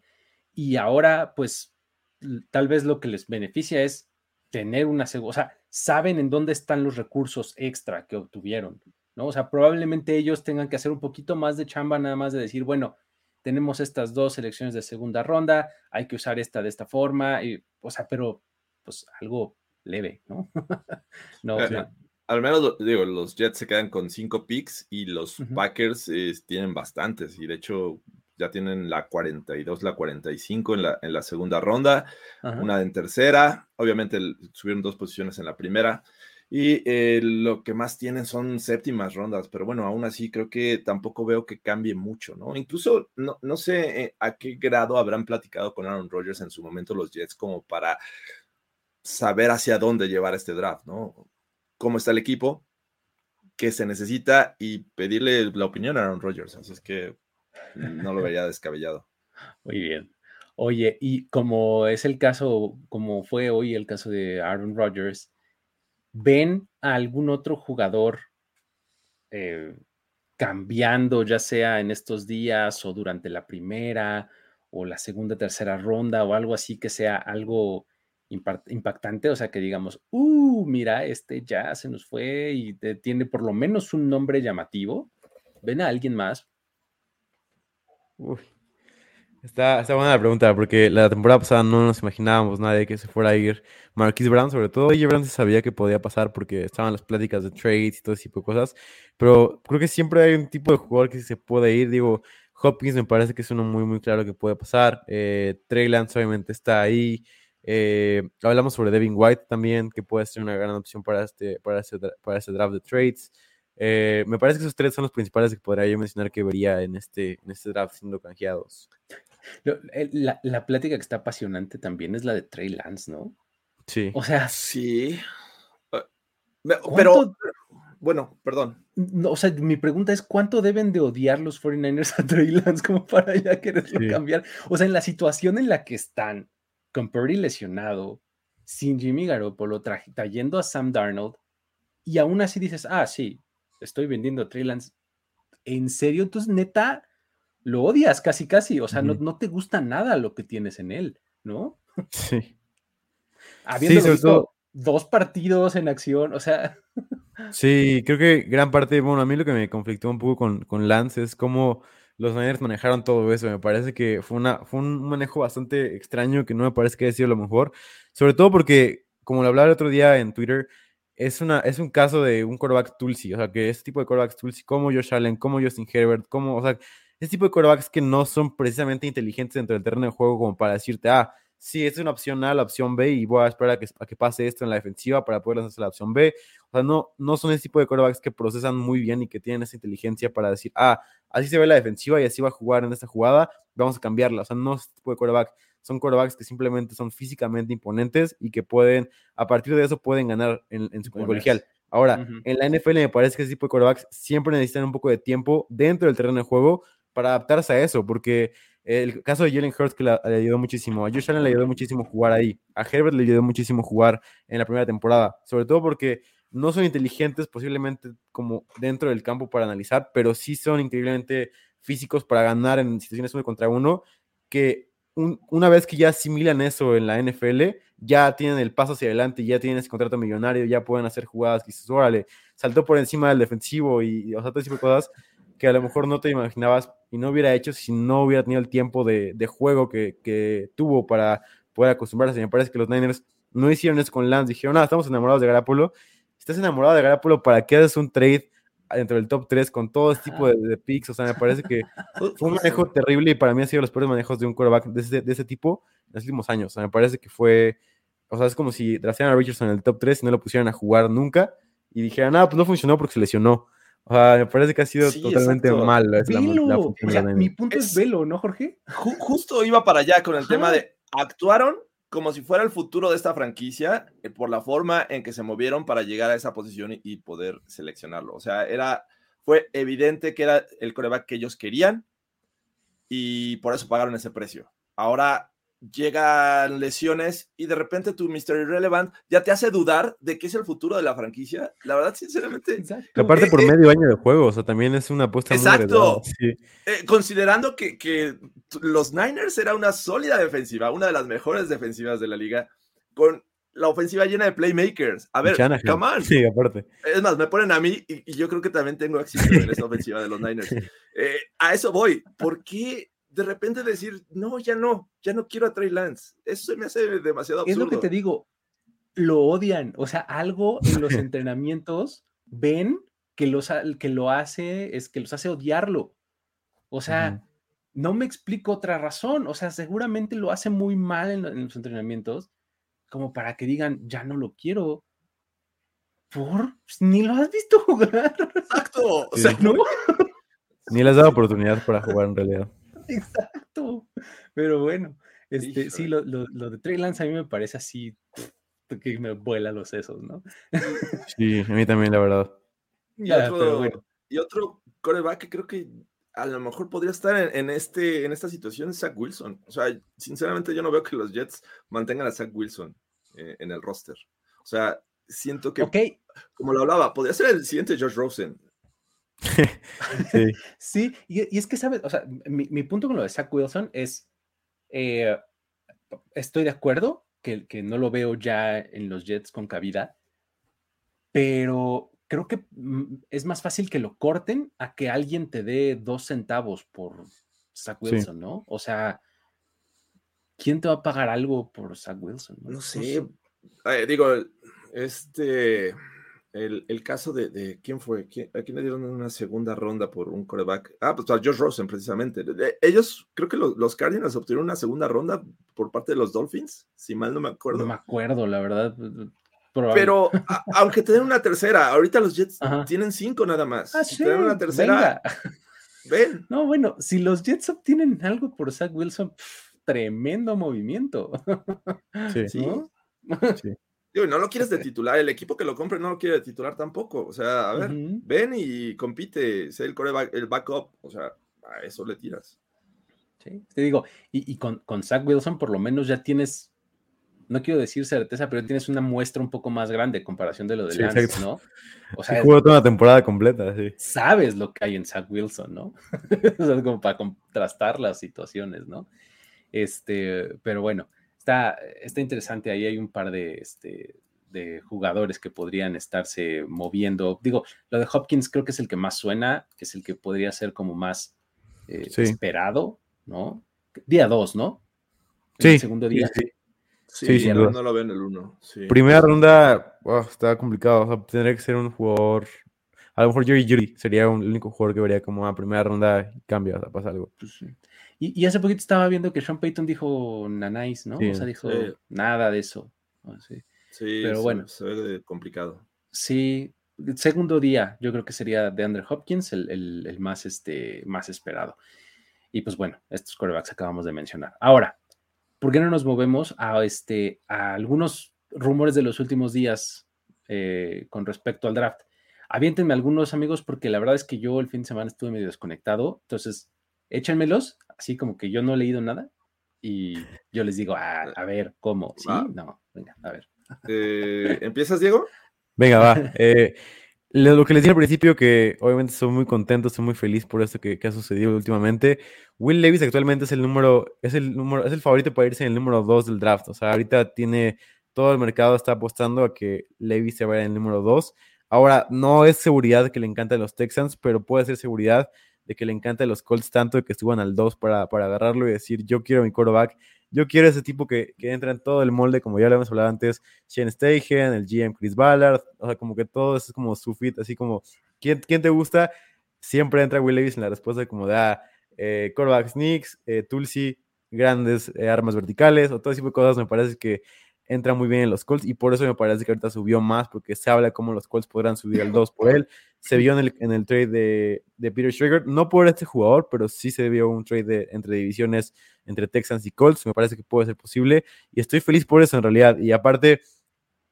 y ahora, pues, tal vez lo que les beneficia es tener una segunda, o sea, saben en dónde están los recursos extra que obtuvieron, ¿no? O sea, probablemente ellos tengan que hacer un poquito más de chamba, nada más de decir, bueno, tenemos estas dos selecciones de segunda ronda, hay que usar esta de esta forma, y, o sea, pero pues algo leve, ¿no? no, Eh, Al menos, digo, los Jets se quedan con cinco picks y los Ujú. Packers eh, tienen bastantes y de hecho ya tienen la 42, la 45 en la, en la segunda ronda, una en tercera, obviamente el- subieron dos posiciones en la primera y eh, lo que más tienen son séptimas rondas, pero bueno, aún así creo que tampoco veo que cambie mucho, ¿no? Incluso no, no sé eh, a qué grado habrán platicado con Aaron Rodgers en su momento los Jets como para saber hacia dónde llevar este draft, ¿no? Cómo está el equipo, qué se necesita y pedirle la opinión a Aaron Rodgers. Así es que no lo vería descabellado. Muy bien. Oye, y como es el caso, como fue hoy el caso de Aaron Rodgers, ¿ven a algún otro jugador eh, cambiando, ya sea en estos días o durante la primera o la segunda, tercera ronda o algo así que sea algo impactante? O sea, que digamos, uh, mira, este ya se nos fue y tiene por lo menos un nombre llamativo. ¿Ven a alguien más? Uy. Está, está buena la pregunta, porque la temporada pasada no nos imaginábamos nadie que se fuera a ir Marquis Brown, sobre todo. AJ Brown se sabía que podía pasar porque estaban las pláticas de trades y todo ese tipo de cosas, pero creo que siempre hay un tipo de jugador que se puede ir, digo, Hopkins me parece que es uno muy, muy claro que puede pasar, eh, Trey Lance obviamente está ahí, eh, hablamos sobre Devin White también, que puede ser una gran opción para este, para este, para este draft de trades. Eh, me parece que esos tres son los principales que podría yo mencionar que vería en este, en este draft siendo canjeados. La, la, plática que está apasionante también es la de Trey Lance, ¿no? Sí. O sea. Sí. Ah, pero, bueno, perdón. No, o sea, mi pregunta es: ¿cuánto deben de odiar los 49ers a Trey Lance como para ya quererlo cambiar? O sea, en la situación en la que están, con Purdy lesionado, sin Jimmy Garoppolo, trayendo a Sam Darnold, y aún así dices: Ah, sí, estoy vendiendo a Trey Lance. ¿En serio? Entonces, neta lo odias casi, casi. O sea, no, te gusta nada lo que tienes en él, ¿no? Sí. Habiendo visto dos partidos en acción, o sea. Sí, creo que gran parte, bueno, a mí lo que me conflictó un poco con, con Lance es cómo los Niners manejaron todo eso. Me parece que fue, una, fue un manejo bastante extraño que no me parece que haya sido lo mejor. Sobre todo porque, como lo hablaba el otro día en Twitter, es, una, es un caso de un quarterback Tulsi. O sea, que este tipo de quarterbacks Tulsi, como Josh Allen, como Justin Herbert, como, o sea, ese tipo de quarterbacks que no son precisamente inteligentes dentro del terreno de juego como para decirte, ah, sí, esta es una opción A, la opción B, y voy a esperar a que, a que pase esto en la defensiva para poder lanzarse la opción B. O sea, no, no son ese tipo de quarterbacks que procesan muy bien y que tienen esa inteligencia para decir, ah, así se ve la defensiva y así va a jugar en esta jugada, vamos a cambiarla. O sea, no es ese tipo de quarterback. Son quarterbacks que simplemente son físicamente imponentes y que pueden, a partir de eso, pueden ganar en, su colegial. Ahora, en la NFL me parece que ese tipo de quarterbacks siempre necesitan un poco de tiempo dentro del terreno de juego para adaptarse a eso, porque el caso de Jalen Hurts que le, ayudó muchísimo, a Josh Allen le ayudó muchísimo jugar ahí, a Herbert le ayudó muchísimo jugar en la primera temporada, sobre todo porque no son inteligentes posiblemente como dentro del campo para analizar, pero sí son increíblemente físicos para ganar en situaciones uno contra uno, que una vez que ya asimilan eso en la NFL, ya tienen el paso hacia adelante, ya tienen ese contrato millonario, ya pueden hacer jugadas que dices, órale, saltó por encima del defensivo y, o sea, todo tipo de cosas que a lo mejor no te imaginabas y no hubiera hecho si no hubiera tenido el tiempo de, juego que, tuvo para poder acostumbrarse. Me parece que los Niners no hicieron eso con Lance. Dijeron, no, estamos enamorados de Garapolo. Estás enamorado de Garapolo, ¿para qué haces un trade dentro del top 3 con todo este tipo de, picks? O sea, me parece que fue un manejo terrible y para mí ha sido los peores manejos de un quarterback de ese, de ese tipo en los últimos años. O sea, me parece que fue, o sea, es como si draftearan a Richardson en el top 3 y no lo pusieran a jugar nunca y dijeran, ah, pues no funcionó porque se lesionó. O sea, me parece que ha sido totalmente mal la, Mi punto es, velo, ¿no, Jorge? justo iba para allá con el tema de actuaron como si fuera el futuro de esta franquicia eh, por la forma en que se movieron para llegar a esa posición y, poder seleccionarlo. O sea, era, fue evidente que era el coreback que ellos querían y por eso pagaron ese precio. Ahora llegan lesiones y de repente tu Mr. Irrelevant ya te hace dudar de qué es el futuro de la franquicia. La verdad, sinceramente. Exacto. Aparte, por eh, eh, medio año de juego, o sea, también es una apuesta exacto. muy eh, considerando que, que, los Niners era una sólida defensiva, una de las mejores defensivas de la liga, con la ofensiva llena de playmakers. A ver, come on. Sí, aparte. Es más, me ponen a mí y, yo creo que también tengo éxito en esa ofensiva de los Niners. a eso voy. ¿Por qué de repente decir, no, ya no, ya no quiero a Trey Lance. Eso se me hace demasiado absurdo. Es lo que te digo, lo odian. O sea, algo en los entrenamientos ven que, los, que lo hace, es que los hace odiarlo. O sea, no me explico otra razón. O sea, seguramente lo hace muy mal en, los entrenamientos, como para que digan, ya no lo quiero. Por pues, ni lo has visto jugar. Exacto. O sea, no. Ni le has dado oportunidad para jugar en realidad. Exacto. Pero bueno, este, sí, lo, de Trey Lance a mí me parece así que me vuela los sesos, ¿no? Sí, a mí también, la verdad. Y, otro, y otro coreback que creo que a lo mejor podría estar en, en este, en esta situación de Zach Wilson. O sea, sinceramente yo no veo que los Jets mantengan a Zach Wilson eh, en el roster. O sea, siento que, Ok, como lo hablaba, podría ser el siguiente George Rosen. Sí. sí, y, y es que, ¿sabes? O sea, mi, mi punto con lo de Zach Wilson es, eh, estoy de acuerdo que, que no lo veo ya en los Jets con cabida, pero creo que mm, es más fácil que lo corten a que alguien te dé dos centavos por Zach Sí. Wilson, ¿no? O sea, ¿quién te va a pagar algo por Zach Wilson? No sé. eh, digo, este. El, el caso de, de- quién fue, ¿Quién- a quién le dieron una segunda ronda por un coreback. Ah, pues a Josh Rosen, precisamente. Ellos, creo que los, los Cardinals obtuvieron una segunda ronda por parte de los Dolphins, si mal no me acuerdo. No me acuerdo, la verdad. probable. Pero a- aunque te den una tercera, ahorita los Jets Ajá. tienen cinco nada más. Ah, si sí, te una tercera, venga. ven. No, bueno, si los Jets obtienen algo por Zach Wilson, tremendo movimiento. Sí. Sí. ¿no? Digo, y no lo quieres de titular, el equipo que lo compre no lo quiere de titular tampoco. O sea, a ver, ven y compite, sé el coreback, el backup. O sea, a eso le tiras. Sí, te digo, y, y con, con Zach Wilson por lo menos ya tienes, no quiero decir certeza, pero tienes una muestra un poco más grande en comparación de lo de Sí, Lance, exacto. ¿no? O Sí, sea, jugó toda una temporada completa, sí. sabes lo que hay en Zach Wilson, ¿no? o sea, como para contrastar las situaciones, ¿no? Este, pero bueno, está, está interesante, ahí hay un par de, este, de jugadores que podrían estarse moviendo. Digo, lo de Hopkins creo que es el que más suena, que es el que podría ser como más eh, Sí. esperado, ¿no? Día 2, ¿no? En Sí, El segundo día. sí. Sí, Sí, sin no, duda. no lo ven el uno. sí. Primera ronda, wow, está complicado. O sea, tendría que ser un jugador. A lo mejor Jerry Judy sería un- el único jugador que vería como a primera ronda cambia, o sea, pasa algo. Pues sí. Y, y hace poquito estaba viendo que Sean Payton dijo nanáis, ¿no? Sí, o sea, dijo sí. nada de eso. ¿no? Sí. Sí, pero se- bueno. Se ve complicado. Sí, el segundo día, yo creo que sería de Andrew Hopkins el, el- el más, este, más esperado. Y pues bueno, estos corebacks acabamos de mencionar. Ahora, ¿por qué no nos movemos a, este, a algunos rumores de los últimos días eh, con respecto al draft? Aviéntenme algunos amigos porque la verdad es que yo el fin de semana estuve medio desconectado, entonces échenmelos, así como que yo no he leído nada y yo les digo, ah, a ver, ¿cómo? ¿Sí? Va. No, venga, a ver. Eh, ¿Empiezas, Diego? Venga, va. eh, lo lo que les dije al principio, que obviamente estoy muy contento, estoy muy feliz por esto que, que ha sucedido últimamente. Will Levis actualmente es el número, es el número, es el favorito para irse en el número 2 del draft. O sea, ahorita tiene todo el mercado está apostando a que Levis se vaya en el número 2. Ahora, no es seguridad que le encanta a los Texans, pero puede ser seguridad de que le encanta a los Colts tanto de que suban al 2 para, para agarrarlo y decir, yo quiero mi quarterback, yo quiero ese tipo que, que entra en todo el molde, como ya lo hemos hablado antes, Shane Steichen, el GM Chris Ballard, o sea, como que todo es como su fit, así como, ¿quién, quién te gusta? Siempre entra Will Levis en la respuesta como de, ah, eh, sneaks, eh, Tulsi, grandes eh, armas verticales, o todo ese tipo de cosas, me parece que entra muy bien en los Colts y por eso me parece que ahorita subió más porque se habla cómo los Colts podrán subir al 2 por él. Se vio en el, en el trade de, de Peter Schrager, no por este jugador, pero sí se vio un trade de, entre divisiones entre Texans y Colts. Me parece que puede ser posible y estoy feliz por eso en realidad. Y aparte,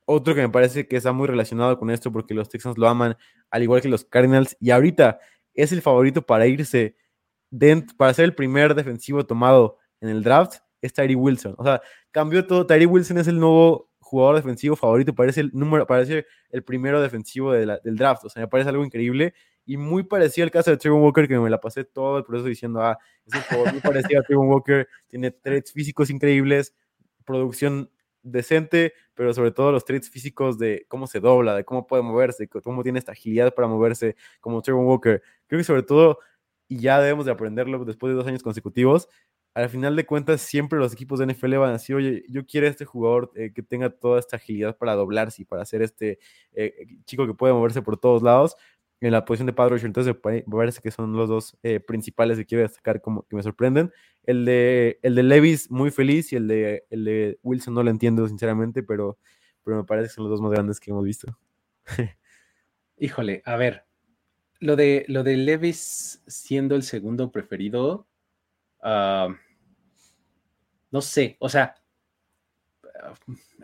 otro que me parece que está muy relacionado con esto porque los Texans lo aman, al igual que los Cardinals, y ahorita es el favorito para irse, para ser el primer defensivo tomado en el draft, es Tyree Wilson. O sea, cambió todo. Tyree Wilson es el nuevo jugador defensivo favorito, parece el número, parece el primero defensivo del draft. O sea, me parece algo increíble y muy parecido al caso de Trevor Walker, que me la pasé todo el proceso diciendo, ah, es un jugador muy parecido a Trevor Walker, tiene traits físicos increíbles, producción decente, pero sobre todo los traits físicos de cómo se dobla, de cómo puede moverse, cómo tiene esta agilidad para moverse, como Trevor Walker. Creo que sobre todo, y ya debemos de aprenderlo después de dos años consecutivos, al final de cuentas siempre los equipos de NFL van a decir, oye, yo quiero este jugador eh, que tenga toda esta agilidad para doblarse y para ser este eh, chico que puede moverse por todos lados en la posición de Padre. Entonces me parece que son los dos eh, principales que quiero destacar como que me sorprenden. El de, el de Levis muy feliz y el de, el de Wilson no lo entiendo sinceramente, pero, pero me parece que son los dos más grandes que hemos visto. Híjole, a ver, lo de, lo de Levis siendo el segundo preferido, ah, no sé, o sea,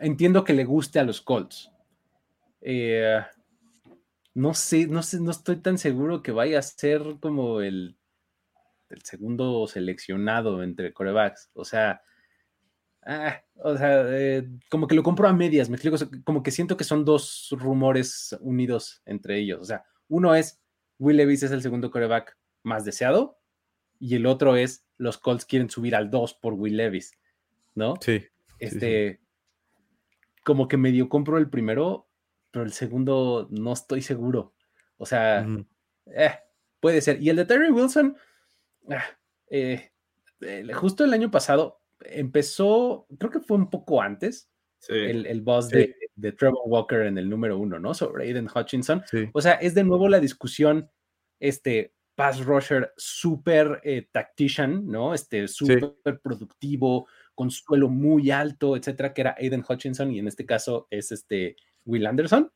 entiendo que le guste a los Colts. Eh, no sé, no sé, no estoy tan seguro que vaya a ser como el el segundo seleccionado entre corebacks. O sea, ah, o sea, eh, como que lo compro a medias, me explico, como que siento que son dos rumores unidos entre ellos. O sea, uno es Will Levis es el segundo coreback más deseado y el otro es los Colts quieren subir al 2 por Will Levis, ¿no? Sí. Este, como que medio compro el primero, pero el segundo no estoy seguro. O sea, eh, puede ser. Y el de Terry Wilson, ah, eh, justo el año pasado empezó, creo que fue un poco antes, el, el boss de, de, Trevor Walker en el número uno, ¿no? Sobre Aiden Hutchinson. O sea, es de nuevo la discusión, este, pass rusher super eh, tactician, ¿no? Este, súper productivo, con suelo muy alto, etcétera, que era Aiden Hutchinson y en este caso es este Will Anderson,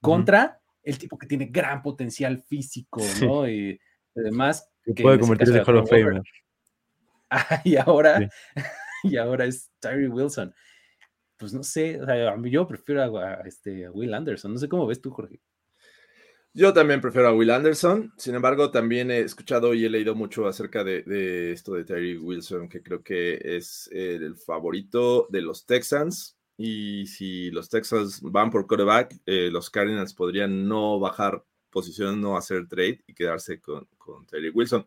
contra el tipo que tiene gran potencial físico, ¿no? Y además... Que puede convertirse en Hall of Famer. Ah, y ahora, y ahora es Tyree Wilson. Pues no sé, o sea, yo prefiero a, este, a Will Anderson. No sé cómo ves tú, Jorge. Yo también prefiero a Will Anderson, sin embargo, también he escuchado y he leído mucho acerca de, esto de Terry Wilson, que creo que es el favorito de los Texans. Y si los Texans van por quarterback, eh, los Cardinals podrían no bajar posición, no hacer trade y quedarse con, con Terry Wilson.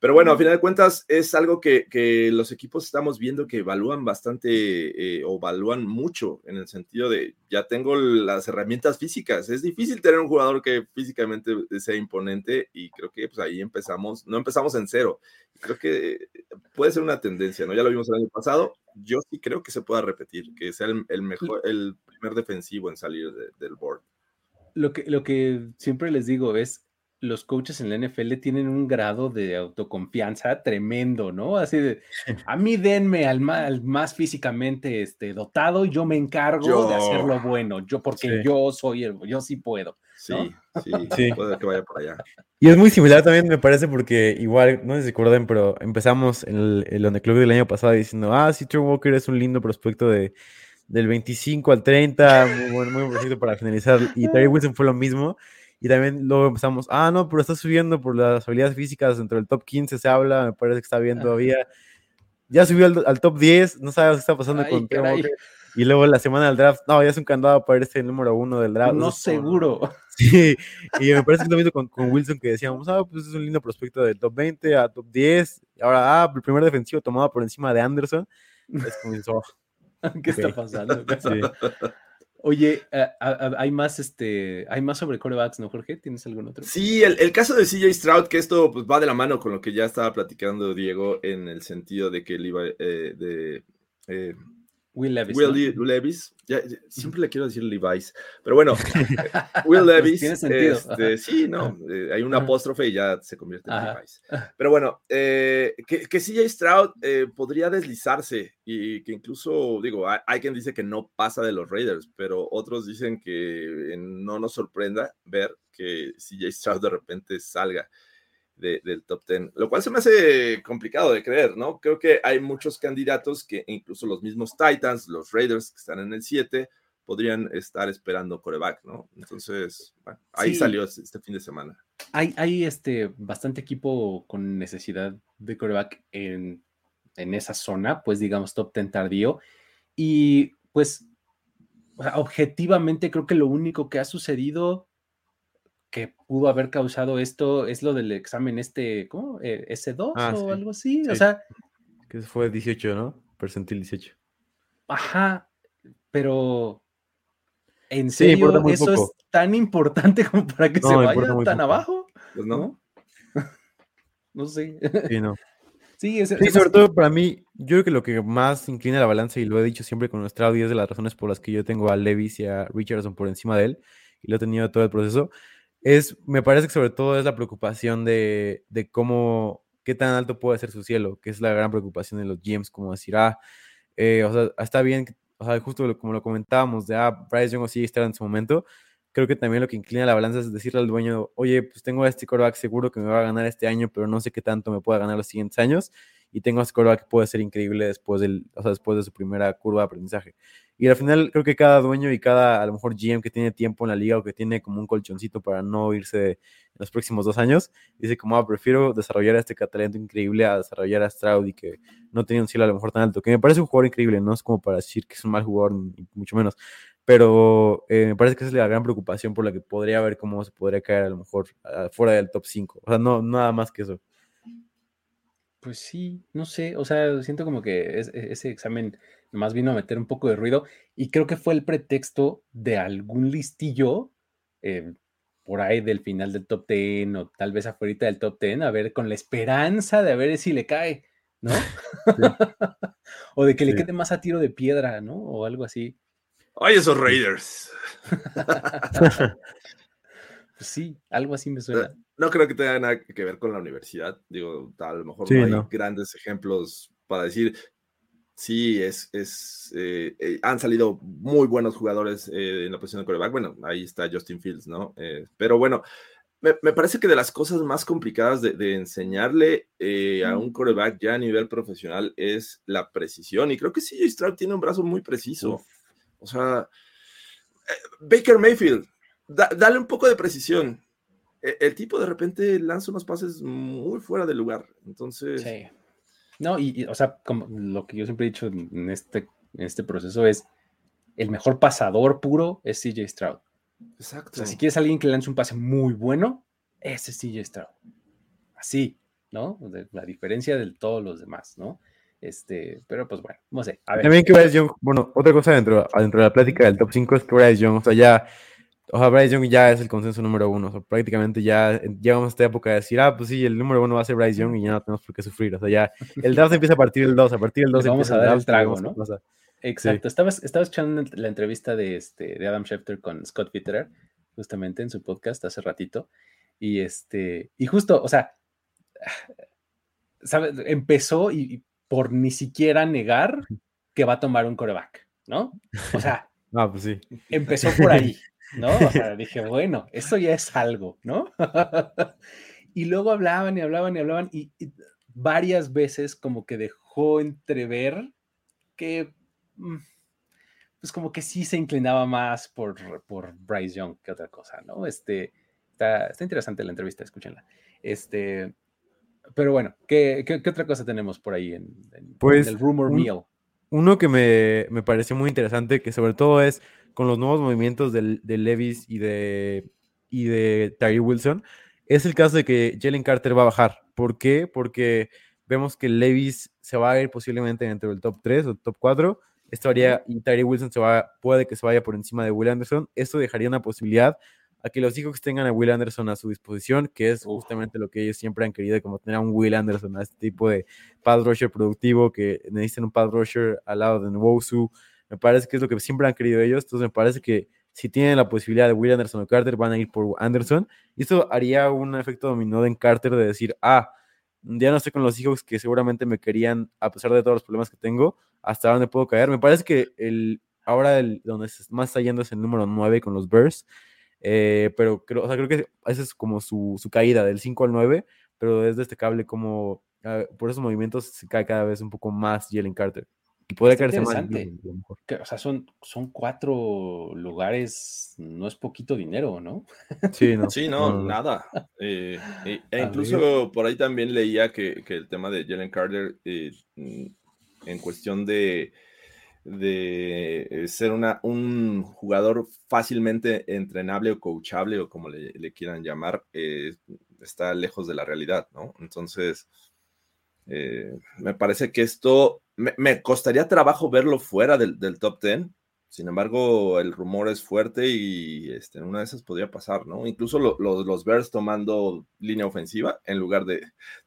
Pero bueno, a final de cuentas es algo que, los equipos estamos viendo que evalúan bastante eh, o evalúan mucho en el sentido de ya tengo las herramientas físicas. Es difícil tener un jugador que físicamente sea imponente y creo que pues ahí empezamos, no empezamos en cero. Creo que puede ser una tendencia, ¿no? Ya lo vimos el año pasado. Yo sí creo que se pueda repetir, que sea el, mejor, el primer defensivo en salir del board. Lo que, lo que siempre les digo es, los coaches en la NFL tienen un grado de autoconfianza tremendo, ¿no? Así de, a mí denme al más, físicamente este, dotado y yo me encargo de hacerlo bueno, yo porque yo soy el, yo sí puedo. Sí, sí, sí, puede que vaya por allá. Y es muy similar también, me parece, porque igual, no sé si se acuerdan, pero empezamos en el, el Club del año pasado diciendo, ah, sí, Trevor Walker es un lindo prospecto de, del 25 al 30, muy muy buen prospecto para finalizar, y Terry Wilson fue lo mismo. Y también luego empezamos, ah, no, pero está subiendo por las habilidades físicas, dentro del top 15 se habla, me parece que está bien todavía. Ya subió al, top 10, no sabes qué está pasando con Y luego la semana del draft, no, ya es un candado para este número uno del draft. No, seguro. Sí, y me parece que lo mismo con, con, Wilson que decíamos, ah, pues es un lindo prospecto del top 20 a top 10. Ahora, ah, el primer defensivo tomado por encima de Anderson. Es como, ¿Qué está pasando? Sí. Oye, eh, hay más, este, hay más sobre corebacks, ¿no, Jorge? ¿Tienes algún otro? Sí, el, caso de CJ Stroud, que esto pues, va de la mano con lo que ya estaba platicando Diego en el sentido de que él iba eh, de eh, Will Levis. Will Levis. siempre le quiero decir Levi's. Pero bueno, Will pues Levis. Tiene. Este, sí, no. Eh, hay un apóstrofe y ya se convierte en Levi's. Pero bueno, eh, que, que CJ Stroud eh, podría deslizarse y que incluso, digo, hay, quien dice que no pasa de los Raiders, pero otros dicen que no nos sorprenda ver que CJ Stroud de repente salga del top 10, lo cual se me hace complicado de creer, ¿no? Creo que hay muchos candidatos que incluso los mismos Titans, los Raiders que están en el 7, podrían estar esperando coreback, ¿no? Entonces, bueno, ahí salió este fin de semana. Hay, hay este, bastante equipo con necesidad de coreback en, en esa zona, pues digamos top 10 tardío, y pues objetivamente creo que lo único que ha sucedido que pudo haber causado esto es lo del examen este, ¿cómo? Eh, S2 ah, o algo así, o sea. Que fue 18, ¿no? Percentil 18. Ajá, pero ¿en serio eso es tan importante como para que se vaya tan abajo? Pues no. ¿No? sé. Sí, no. Sí, sobre todo para mí, yo creo que lo que más inclina la balanza, y lo he dicho siempre con nuestra audio, es de las razones por las que yo tengo a Levis y a Richardson por encima de él, y lo he tenido todo el proceso, es, me parece que sobre todo es la preocupación de, de cómo, qué tan alto puede ser su cielo, que es la gran preocupación de los GMs, como decir, ah, eh, o sea, está bien, o sea, justo como lo comentábamos, de, ah, Bryce Young sí estar en su momento, creo que también lo que inclina la balanza es decirle al dueño, oye, pues tengo este quarterback seguro que me va a ganar este año, pero no sé qué tanto me pueda ganar los siguientes años, y tengo ese quarterback que puede ser increíble después, del, o sea, después de su primera curva de aprendizaje. Y al final creo que cada dueño y cada, a lo mejor GM que tiene tiempo en la liga o que tiene como un colchoncito para no irse en los próximos dos años, dice como, ah, prefiero desarrollar a este talento increíble a desarrollar a Stroud y que no tenía un cielo a lo mejor tan alto, que me parece un jugador increíble, no es como para decir que es un mal jugador, ni mucho menos, pero eh, me parece que esa es la gran preocupación por la que podría ver cómo se podría caer a lo mejor fuera del top 5. O sea, no, nada más que eso. Pues sí, no sé, o sea, siento como que e, ese examen nomás vino a meter un poco de ruido y creo que fue el pretexto de algún listillo eh, por ahí del final del top 10 o tal vez afuera del top 10, a ver, con la esperanza de a ver si le cae, ¿no? o de que le quede más a tiro de piedra, ¿no? O algo así. Ay, esos Raiders. pues sí, algo así me suena. No, creo que tenga nada que ver con la universidad. Digo, a lo mejor no hay grandes ejemplos para decir, sí, es, es eh, eh, han salido muy buenos jugadores eh, en la posición de coreback. Bueno, ahí está Justin Fields, ¿no? pero bueno, me, parece que de las cosas más complicadas de, enseñarle a un coreback ya a nivel profesional es la precisión. Y creo que sí, Stroud tiene un brazo muy preciso. O sea, eh, Baker Mayfield, dale un poco de precisión. E, el, tipo de repente lanza unos pases muy fuera de lugar. Entonces. Sí. No, y, o sea, como lo que yo siempre he dicho en este, en este proceso es el mejor pasador puro es CJ Stroud. Exacto. O sea, si quieres alguien que lance un pase muy bueno, ese es CJ Stroud. Así, ¿no? La diferencia de todos los demás, ¿no? Este, pero pues bueno, no sé. A ver. También que Bryce Young, bueno, otra cosa dentro, dentro de la plática del top 5 es que Bryce Young, o sea, ya, o sea, Bryce Young ya es el consenso número uno, o sea, prácticamente ya llegamos a esta época de decir, ah, pues sí, el número uno va a ser Bryce Young y ya no tenemos por qué sufrir, o sea, ya, el draft empieza a partir del 2, a partir del 2 vamos a dar el, trago, ¿no? Exacto, estabas, estabas escuchando la entrevista de, este, de Adam Schefter con Scott Fitterer, justamente en su podcast hace ratito, y este, y justo, o sea, ¿sabes? Empezó y por ni siquiera negar que va a tomar un coreback, ¿no? O sea, ah, pues sí. empezó por ahí, ¿no? O sea, dije, bueno, eso ya es algo, ¿no? y luego hablaban y hablaban y hablaban y, varias veces como que dejó entrever que, mm, pues como que sí se inclinaba más por, por Bryce Young que otra cosa, ¿no? Este, está, está interesante la entrevista, escúchenla. Este, pero bueno, ¿qué, otra cosa tenemos por ahí en, pues, el rumor meal? Uno que me, me, pareció muy interesante, que sobre todo es con los nuevos movimientos de, Levis y de, y de Tyree Wilson, es el caso de que Jalen Carter va a bajar. ¿Por qué? Porque vemos que Levis se va a ir posiblemente dentro del top 3 o top 4. Esto haría, y Tyree Wilson se va, puede que se vaya por encima de Will Anderson. Esto dejaría una posibilidad a que los hijos tengan a Will Anderson a su disposición, que es justamente lo que ellos siempre han querido, como tener a un Will Anderson, a este tipo de pad rusher productivo, que necesitan un pad rusher al lado de Nwosu. Me parece que es lo que siempre han querido ellos. Entonces me parece que si tienen la posibilidad de Will Anderson o Carter, van a ir por Anderson. Y esto haría un efecto dominó en Carter de decir, ah, ya no estoy con los hijos que seguramente me querían, a pesar de todos los problemas que tengo, hasta dónde puedo caer. Me parece que el, ahora el, donde más está yendo es el número 9 con los Bears. Eh, pero creo, o sea, creo que esa es como su, su, caída del 5 al 9, pero es destacable como uh, por esos movimientos se cae cada vez un poco más Jalen Carter. Y puede caerse más. o sea, son, son cuatro lugares, no es poquito dinero, ¿no? Sí, no, sí, no, nada. Eh, e incluso por ahí también leía que, que el tema de Jalen Carter eh, en cuestión de de eh, ser una, un jugador fácilmente entrenable o coachable o como le, quieran llamar, eh, está lejos de la realidad, ¿no? Entonces, eh, me parece que esto, me, costaría trabajo verlo fuera del, top 10, sin embargo, el rumor es fuerte y este, una de esas podría pasar, ¿no? Incluso los Bears tomando línea ofensiva en lugar de,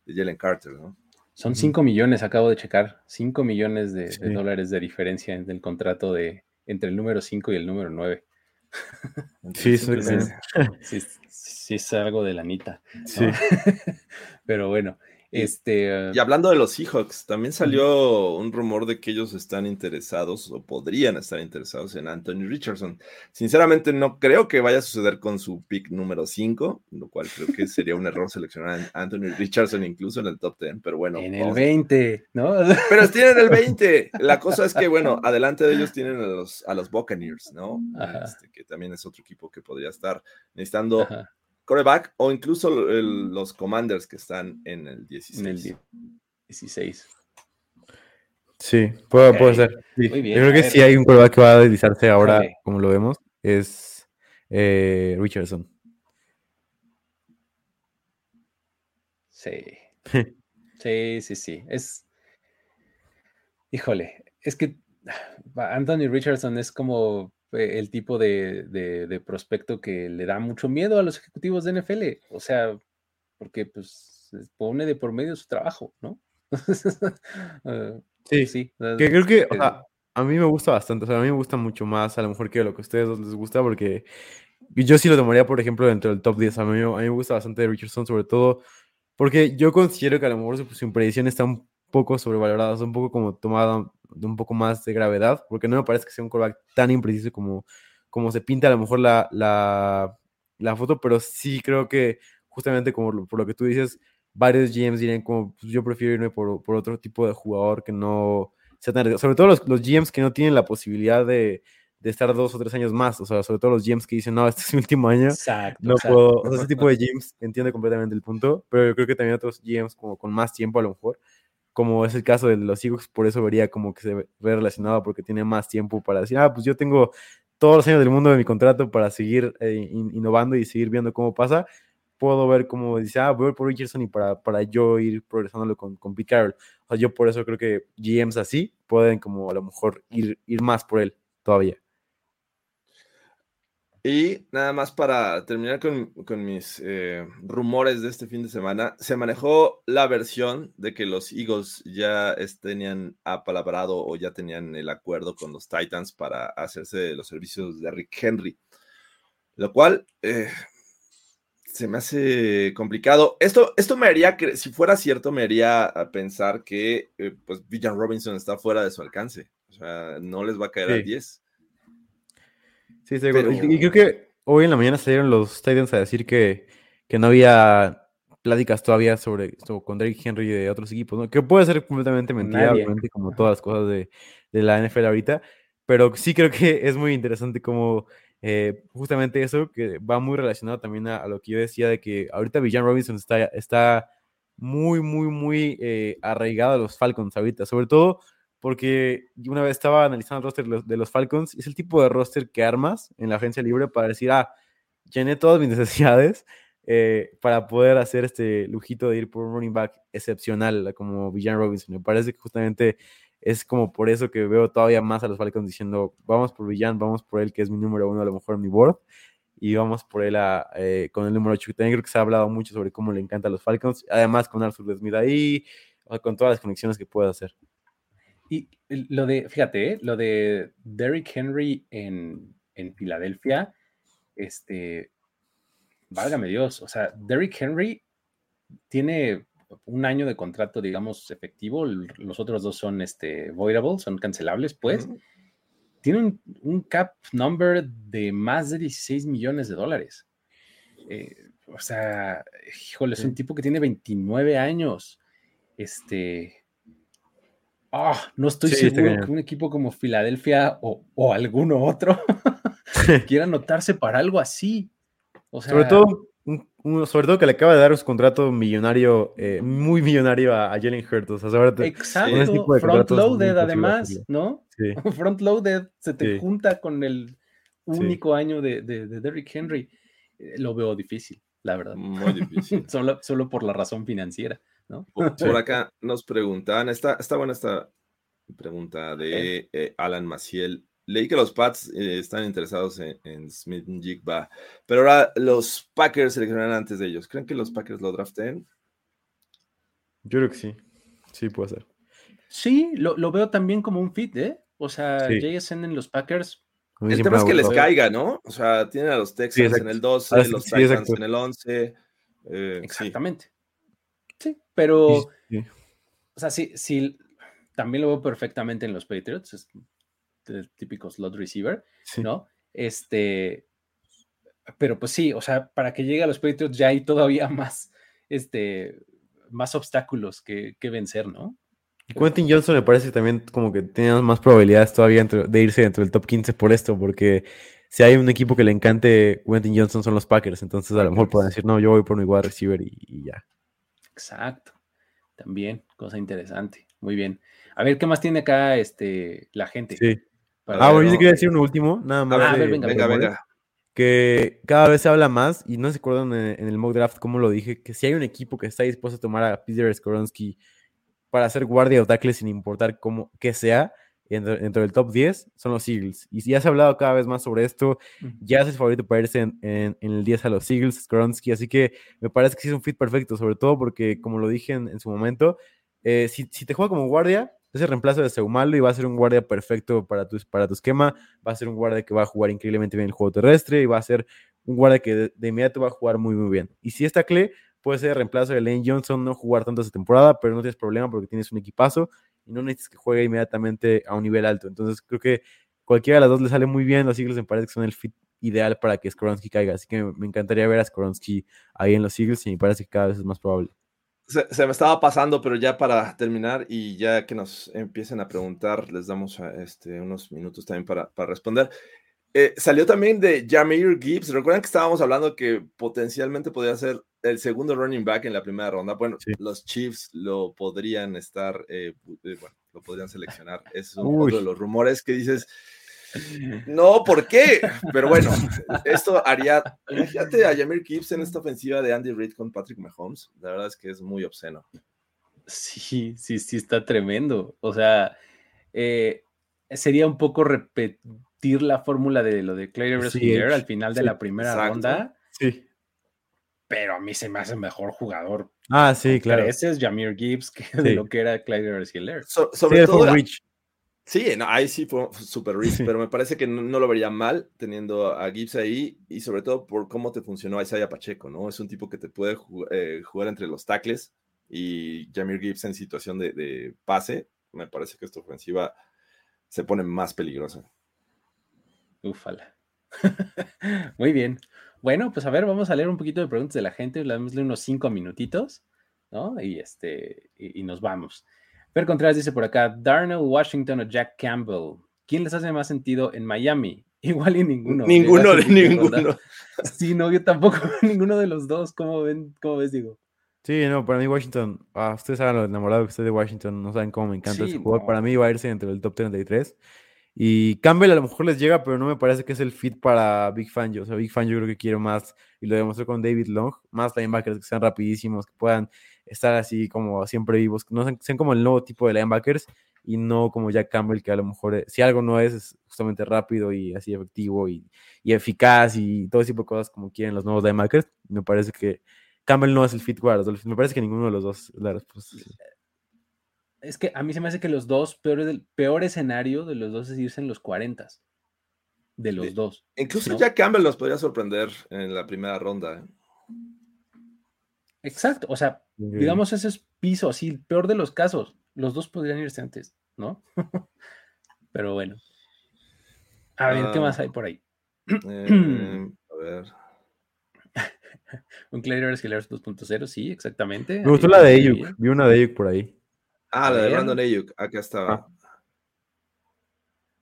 de Jalen Carter, ¿no? Son 5 millones, acabo de checar, 5 millones de, dólares de diferencia en el contrato de entre el número 5 y el número 9. Sí, sí, sí, es algo de la nita. Sí. Pero bueno, Este, y hablando de los Seahawks, también salió un rumor de que ellos están interesados o podrían estar interesados en Anthony Richardson. Sinceramente, no creo que vaya a suceder con su pick número 5, lo cual creo que sería un error seleccionar a Anthony Richardson incluso en el top 10, pero bueno. En el 20, ¿no? Pero tienen el 20. La cosa es que, bueno, adelante de ellos tienen a los, a los Buccaneers, ¿no? Este, que también es otro equipo que podría estar necesitando. Ajá coreback o incluso el, los commanders que están en el 16. En el 16. Sí, puede, puede ser. Yo creo que sí hay un coreback que va a deslizarse ahora, como lo vemos, es eh, Richardson. Sí. sí, sí, sí. Es. Híjole, es que Anthony Richardson es como el tipo de, prospecto que le da mucho miedo a los ejecutivos de NFL. O sea, porque pues pone de por medio su trabajo, ¿no? Ah, sí, sí. Que creo que, o sea, a mí me gusta bastante, o sea, a mí me gusta mucho más a lo mejor que lo que a ustedes les gusta, porque yo sí lo tomaría, por ejemplo, dentro del top 10. A mí, a mí me gusta bastante Richardson, sobre todo porque yo considero que a lo mejor su, su impredicción está un poco sobrevalorada, es un poco como tomada de un poco más de gravedad, porque no me parece que sea un callback tan impreciso como, como se pinta a lo mejor la, la, foto, pero sí creo que justamente como por lo que tú dices, varios GMs dirían como pues, yo prefiero irme por, por, otro tipo de jugador que no sea tan sobre todo los, los GMs que no tienen la posibilidad de, de, estar dos o tres años más, o sea, sobre todo los GMs que dicen, no, este es mi último año, no puedo, o sea, ese tipo de GMs entiende completamente el punto, pero yo creo que también otros GMs como con más tiempo a lo mejor, como es el caso de los Seahawks, por eso vería como que se ve relacionado porque tiene más tiempo para decir, ah, pues yo tengo todos los años del mundo de mi contrato para seguir eh, innovando y seguir viendo cómo pasa. Puedo ver cómo dice, ah, voy por Richardson y para, para yo ir progresándolo con, con Pete Carroll. O sea, yo por eso creo que GMs así pueden como a lo mejor ir, ir más por él todavía. Y nada más para terminar con, mis eh, rumores de este fin de semana, se manejó la versión de que los Eagles ya tenían apalabrado o ya tenían el acuerdo con los Titans para hacerse los servicios de Rick Henry, lo cual eh, se me hace complicado. Esto, esto me haría, si fuera cierto, me haría pensar que eh, pues Villan Robinson está fuera de su alcance, o sea, no les va a caer al 10. Sí, Y creo que hoy en la mañana salieron los Titans a decir que, que no había pláticas todavía sobre esto con Drake Henry y de otros equipos, ¿no? Que puede ser completamente mentira, obviamente, como todas las cosas de, de, la NFL ahorita, pero sí creo que es muy interesante como eh, justamente eso, que va muy relacionado también a, lo que yo decía de que ahorita Villan Robinson está, está muy, muy, muy eh, arraigado a los Falcons ahorita, sobre todo porque una vez estaba analizando el roster de los Falcons, es el tipo de roster que armas en la agencia libre para decir, ah, llené todas mis necesidades eh, para poder hacer este lujito de ir por un running back excepcional como Villan Robinson. Me parece que justamente es como por eso que veo todavía más a los Falcons diciendo, vamos por Villan, vamos por él, que es mi número uno a lo mejor en mi board, y vamos por él eh, con el número 8, también creo que se ha hablado mucho sobre cómo le encantan los Falcons, además con Arthur Smith ahí, con todas las conexiones que puede hacer. Y lo de, fíjate, ¿eh? lo de Derrick Henry en, en Filadelfia, este, válgame Dios, o sea, Derrick Henry tiene un año de contrato, digamos, efectivo, los otros dos son este, voidable, son cancelables, pues. Tiene un, cap number de más de 16 millones de dólares. Eh, o sea, híjole, es un tipo que tiene 29 años. Este, Ah, no estoy seguro que un equipo como Filadelfia o, o alguno otro quiera anotarse para algo así. sobre, todo, sobre todo que le acaba de dar un contrato millonario, eh, muy millonario a, Jalen Hurts. Exacto, front loaded además, ¿no? front loaded se te junta con el único año de, de, Derrick Henry. Eh, lo veo difícil, la verdad. Muy difícil. solo, solo por la razón financiera. Por acá nos preguntaban, está, está buena esta pregunta de eh, Alan Maciel. Leí que los Pats eh, están interesados en, Smith Jigba, pero ahora los Packers seleccionan antes de ellos. ¿Creen que los Packers lo draften? Yo creo que sí. Sí, puede ser. Sí, lo, veo también como un fit, ¿eh? O sea, JSN en los Packers. El tema es que les caiga, ¿no? O sea, tienen a los Texans en el 12, los Titans en el 11. Eh, Exactamente. Sí, pero, Sí, sí. o sea, sí, sí, también lo veo perfectamente en los Patriots, es el típico slot receiver, Sí. ¿no? Este, pero pues sí, o sea, para que llegue a los Patriots ya hay todavía más, este, más obstáculos que, que vencer, ¿no? Quentin Johnson me parece que también como que tiene más probabilidades todavía entre- de irse dentro del top 15 por esto, porque si hay un equipo que le encante Quentin Johnson son los Packers, entonces a lo mejor pueden decir, no, yo voy por mi wide receiver y, y ya. Exacto. También, cosa interesante. Muy bien. A ver, ¿qué más tiene acá este, la gente? Sí. Para Ah, bueno, yo te quería decir un último, nada más. Ah, a ver, venga, Venga, venga. que cada vez se habla más, y no se acuerdan en, en el mock draft cómo lo dije, que si hay un equipo que está dispuesto a tomar a Peter Skoronsky para hacer guardia o tackle sin importar cómo que sea, dentro, dentro del top 10, son los Eagles. Y ya se ha hablado cada vez más sobre esto, ya es el favorito para irse en, en- en el 10 a los Eagles, Skoronsky, así que me parece que sí es un fit perfecto, sobre todo porque, como lo dije en, en su momento, eh, si, si te juega como guardia, es el reemplazo de Seumalo y va a ser un guardia perfecto para tu, para tu esquema, va a ser un guardia que va a jugar increíblemente bien el juego terrestre y va a ser un guardia que de, de inmediato va a jugar muy, muy bien. Y si es tackle, puede ser el reemplazo de Lane Johnson, no jugar tanto esta temporada, pero no tienes problema porque tienes un equipazo y no necesitas que juegue inmediatamente a un nivel alto. Entonces creo que cualquiera de las dos le sale muy bien. Los Eagles me parece que son el fit ideal para que Skoronsky caiga. Así que me, encantaría ver a Skoronsky ahí en los Eagles y me parece que cada vez es más probable. Se, me estaba pasando, pero ya para terminar y ya que nos empiecen a preguntar, les damos a, este, unos minutos también para, para responder. Eh, salió también de Jameer Gibbs. Recuerdan que estábamos hablando que potencialmente podría ser el segundo running back en la primera ronda. Bueno, Sí. los Chiefs lo podrían estar, eh, eh, bueno, lo podrían seleccionar. Es un Uy. otro de los rumores que dices, no, ¿por qué? Pero bueno, esto haría, imagínate a Jameer Gibbs en esta ofensiva de Andy Reid con Patrick Mahomes. La verdad es que es muy obsceno. Sí, sí, sí, está tremendo. O sea, eh, sería un poco repetir la fórmula de lo de Clay Sí, Hiller al final de la primera exacto. ronda, Sí. pero a mí se me hace mejor jugador. Ah, sí, claro. Ese es Jameer Gibbs que de lo que era Clyde Hiller. So- sobre todo, sí, no, ahí sí fue super rich, Sí. pero me parece que no, no lo vería mal teniendo a Gibbs ahí y sobre todo por cómo te funcionó Isaiah Pacheco, ¿no? Es un tipo que te puede ju- eh, jugar entre los tackles y Jameer Gibbs en situación de, de pase, me parece que esta ofensiva se pone más peligrosa. Ufala. Muy bien. Bueno, pues a ver, vamos a leer un poquito de preguntas de la gente. Le damos unos cinco minutitos, ¿no? Y este, y, y nos vamos. Fer Contreras dice por acá: Darnell Washington o Jack Campbell. ¿Quién les hace más sentido en Miami? Igual y ninguno. ninguno de quinta ronda. ninguno. Sí, no, yo tampoco ninguno de los dos. ¿Cómo ven? ¿Cómo ves, digo? Sí, no, para mí Washington, ah, ustedes saben lo enamorado que estoy de Washington, no saben cómo me encanta Sí, ese jugador. no. Para mí va a irse dentro del top 33. Y Campbell a lo mejor les llega, pero no me parece que es el fit para Big Fan. O sea, Big Fan yo creo que quiero más, y lo demostró con David Long, más linebackers que sean rapidísimos, que puedan estar así como siempre vivos, que no sean, como el nuevo tipo de linebackers y no como Jack Campbell, que a lo mejor, eh, si algo no es, es justamente rápido y así efectivo y, y eficaz y todo ese tipo de cosas como quieren los nuevos linebackers. Me parece que Campbell no es el fit Dolphins. Me parece que ninguno de los dos es la respuesta. Es que a mí se me hace que los dos, peor, del peor escenario de los dos es irse en los 40. De los Sí. dos. Incluso ¿no? Jack Campbell nos podría sorprender en la primera ronda. ¿eh? Exacto. O sea, digamos ese es piso, así, el peor de los casos. Los dos podrían irse antes, ¿no? Pero bueno. A ver, ¿qué Ah. más hay por ahí? Eh, a ver. Un Clay Killers 2.0, sí, exactamente. Me gustó ahí la de Ayuk. Vi una de Ayuk por ahí. Ah, la de. Brandon Ayuk. Acá estaba. Ah.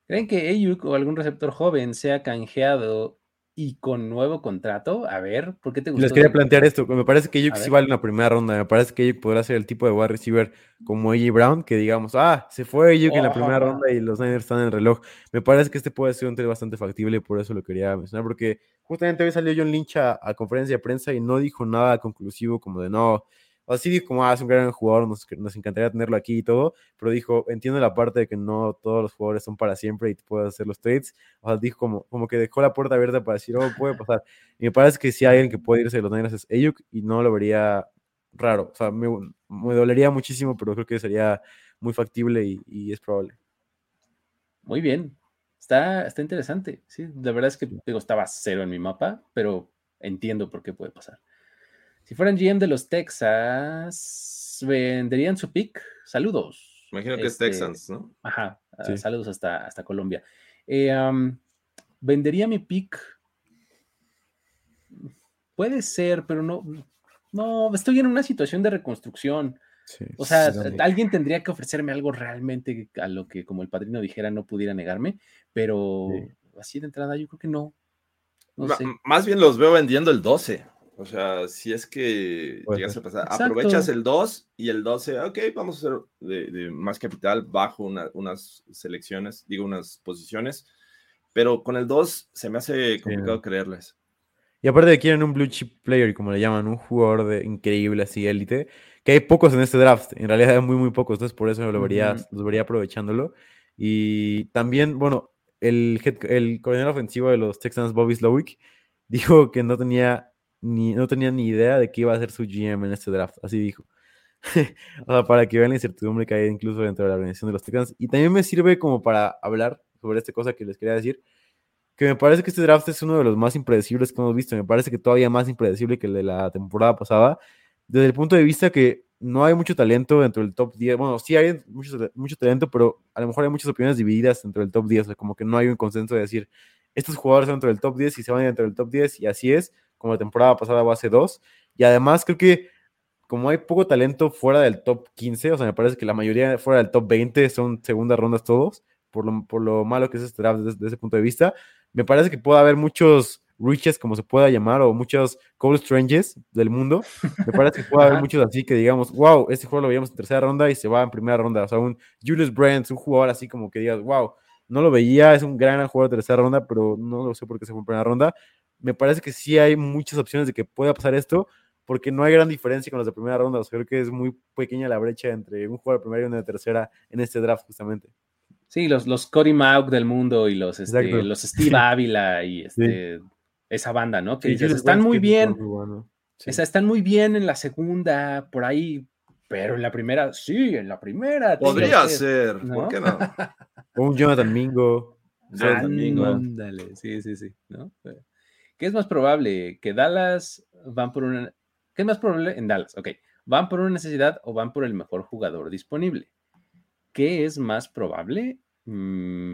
¿Creen que Ayuk o algún receptor joven sea canjeado y con nuevo contrato? A ver, ¿por qué te gustó? Les quería plantear esto. Me parece que Ayuk sí vale una primera ronda. Me parece que Ayuk podrá ser el tipo de wide receiver como AJ Brown, que digamos, ah, se fue Ayuk en la primera ronda y los Niners están en el reloj. Me parece que este puede ser un trade bastante factible y por eso lo quería mencionar, porque justamente hoy salió John Lynch a, a conferencia de prensa y no dijo nada conclusivo como de no. O sí dijo como, ah, es un gran jugador, nos, nos encantaría tenerlo aquí y todo, pero dijo, entiendo la parte de que no todos los jugadores son para siempre y puedes hacer los trades. O sea, dijo como, como que dejó la puerta abierta para decir, oh, puede pasar. Y me parece que si hay alguien que puede irse de los Niners es Ayuk y no lo vería raro. O sea, me, me dolería muchísimo, pero creo que sería muy factible y, y es probable. Muy bien. Está, está interesante. Sí, la verdad es que digo, estaba cero en mi mapa, pero entiendo por qué puede pasar. Si fueran GM de los Texas, venderían su pick. Saludos. Imagino que Este, es Texans, ¿no? Ajá, ah, saludos hasta, hasta Colombia. Eh, vendería mi pick. Puede ser, pero no. No, estoy en una situación de reconstrucción. Sí, O sea, sí, alguien tendría que ofrecerme algo realmente a lo que, como el padrino dijera, no pudiera negarme, pero Sí. así de entrada yo creo que no. No Ma- sé. Más bien los veo vendiendo el 12. O sea, si es que llegas a pasar, Exacto. aprovechas el 2 y el 12, ok, vamos a hacer de, de más capital bajo una- unas selecciones, digo, unas posiciones, pero con el 2 se me hace complicado no. creerles. Y aparte de quieren un blue chip player, como le llaman, un jugador de increíble, así élite, que hay pocos en este draft, en realidad hay muy, muy pocos, entonces por eso lo vería, Ujú. los vería aprovechándolo. Y también, bueno, el, head- el coordinador ofensivo de los Texans, Bobby Slowick, dijo que no tenía ni, no tenía ni idea de qué iba a ser su GM en este draft, así dijo. o sea, para que vean la incertidumbre que hay incluso dentro de la organización de los Texans. Y también me sirve como para hablar sobre esta cosa que les quería decir, que me parece que este draft es uno de los más impredecibles que hemos visto. Me parece que todavía más impredecible que el de la temporada pasada, desde el punto de vista que no hay mucho talento dentro del top 10. Bueno, sí hay mucho, talento, pero a lo mejor hay muchas opiniones divididas dentro del top 10. O sea, como que no hay un consenso de decir, estos jugadores son dentro del top 10 y se van dentro del top 10, y así es, como la temporada pasada o hace dos. Y además creo que como hay poco talento fuera del top 15, o sea, me parece que la mayoría fuera del top 20 son segundas rondas todos, por lo, por lo malo que es este draft desde, desde ese punto de vista. Me parece que puede haber muchos riches, como se pueda llamar, o muchos Cole Stranges del mundo. Me parece que puede haber muchos así que digamos, wow, este jugador lo veíamos en tercera ronda y se va en primera ronda. O sea, un Julius Brent, un jugador así como que digas, wow, no lo veía, es un gran jugador de tercera ronda, pero no lo sé por qué se fue en primera ronda. Me parece que sí hay muchas opciones de que pueda pasar esto, porque no hay gran diferencia con los de primera ronda. O sea, creo que es muy pequeña la brecha entre un jugador de primera y uno de tercera en este draft, justamente. Sí, los, los Cody Mauk del mundo y los, este, los Steve Ávila y este, esa banda, ¿no? Que Sí, dices, Julius están muy bien, jugador muy bueno. Sí. o sea, están muy bien en la segunda, por ahí, pero en la primera, sí, en la primera. Podría usted, ser, ¿no? ¿por qué no? O un Jonathan Mingo. Jonathan Mingo. Ándale, sí, sí, sí, ¿no? ¿Qué es más probable? ¿Que Dallas van por una... ¿Qué es más probable en Dallas? Ok, ¿van por una necesidad o van por el mejor jugador disponible? ¿Qué es más probable? Mm,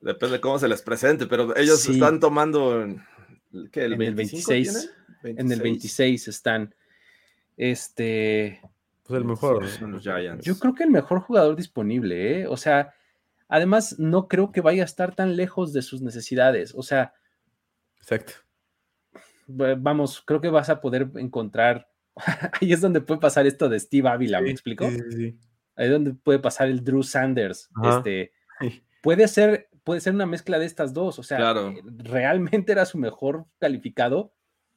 Depende de cómo se les presente, pero ellos Sí. están tomando en, ¿qué, el En el 25 26. tienen? en el 26 están. Este... Pues el mejor. Son los Giants. Yo creo que el mejor jugador disponible, ¿eh? O sea, además no creo que vaya a estar tan lejos de sus necesidades. O sea, Exacto. va- vamos, creo que vas a poder encontrar. Ahí es donde puede pasar esto de Steve Ávila, ¿me explico? Sí, sí. Ahí es donde puede pasar el Drew Sanders. Ajá. Este, puede ser, puede ser una mezcla de estas dos. O sea, Claro. eh, realmente era su mejor calificado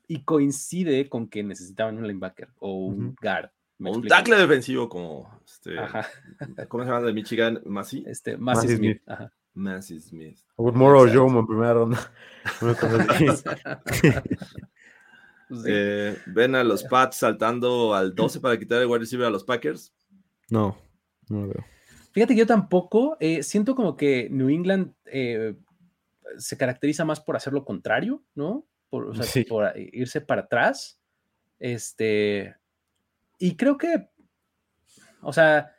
y coincide con que necesitaban un linebacker o un guard. ¿me O un tackle defensivo como este, Ajá. ¿cómo se llama? De Michigan, Massey. Este, Massey Smith. Smith. Ajá. Massey Smith. O Moore o Exacto. Jomo en primera ronda. Sí. Eh, ven a los Pats saltando al 12 para quitar el wide receiver a los Packers. No, no lo veo. Fíjate que yo tampoco, eh, siento como que New England eh, se caracteriza más por hacer lo contrario, ¿no? Por, o sea, Sí. por irse para atrás. Este, y creo que, o sea,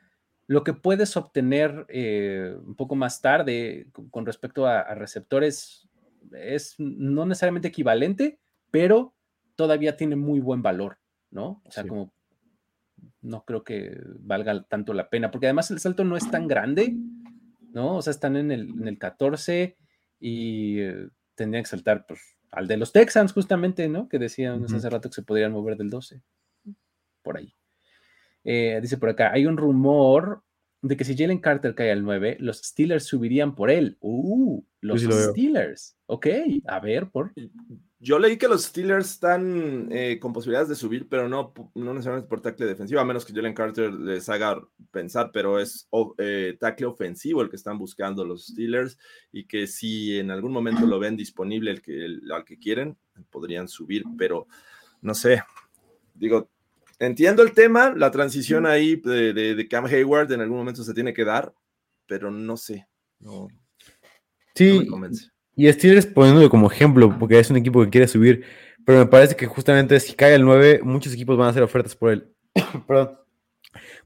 lo que puedes obtener eh, un poco más tarde con, respecto a, a receptores es no necesariamente equivalente, pero todavía tiene muy buen valor, ¿no? O sea, Sí. como no creo que valga tanto la pena, porque además el salto no es tan grande, ¿no? O sea, están en el, en el 14 y eh, tendrían que saltar pues, al de los Texans, justamente, ¿no? Que decían hace rato que se podrían mover del 12, por ahí. Eh, dice por acá, hay un rumor de que si Jalen Carter cae al 9, los Steelers subirían por él. Uh, los sí lo veo. Steelers. Ok, a ver, por... Yo leí que los Steelers están eh, con posibilidades de subir, pero no, no necesariamente por tackle defensivo, a menos que Jalen Carter les haga pensar, pero es o- eh, tackle ofensivo el que están buscando los Steelers y que si en algún momento lo ven disponible el que, el- al que quieren, podrían subir, pero no sé. Digo, entiendo el tema, la transición ahí de, de- de Cam Hayward en algún momento se tiene que dar, pero no sé. No, no me Sí, convence. y Steelers poniéndolo como ejemplo, porque es un equipo que quiere subir, Pero me parece que justamente si cae el 9, muchos equipos van a hacer ofertas por él. Perdón.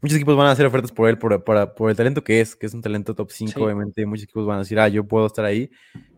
Muchos equipos van a hacer ofertas por él por, por- por el talento que es, que es un talento top 5, Sí. obviamente. Muchos equipos van a decir, ah, yo puedo estar ahí.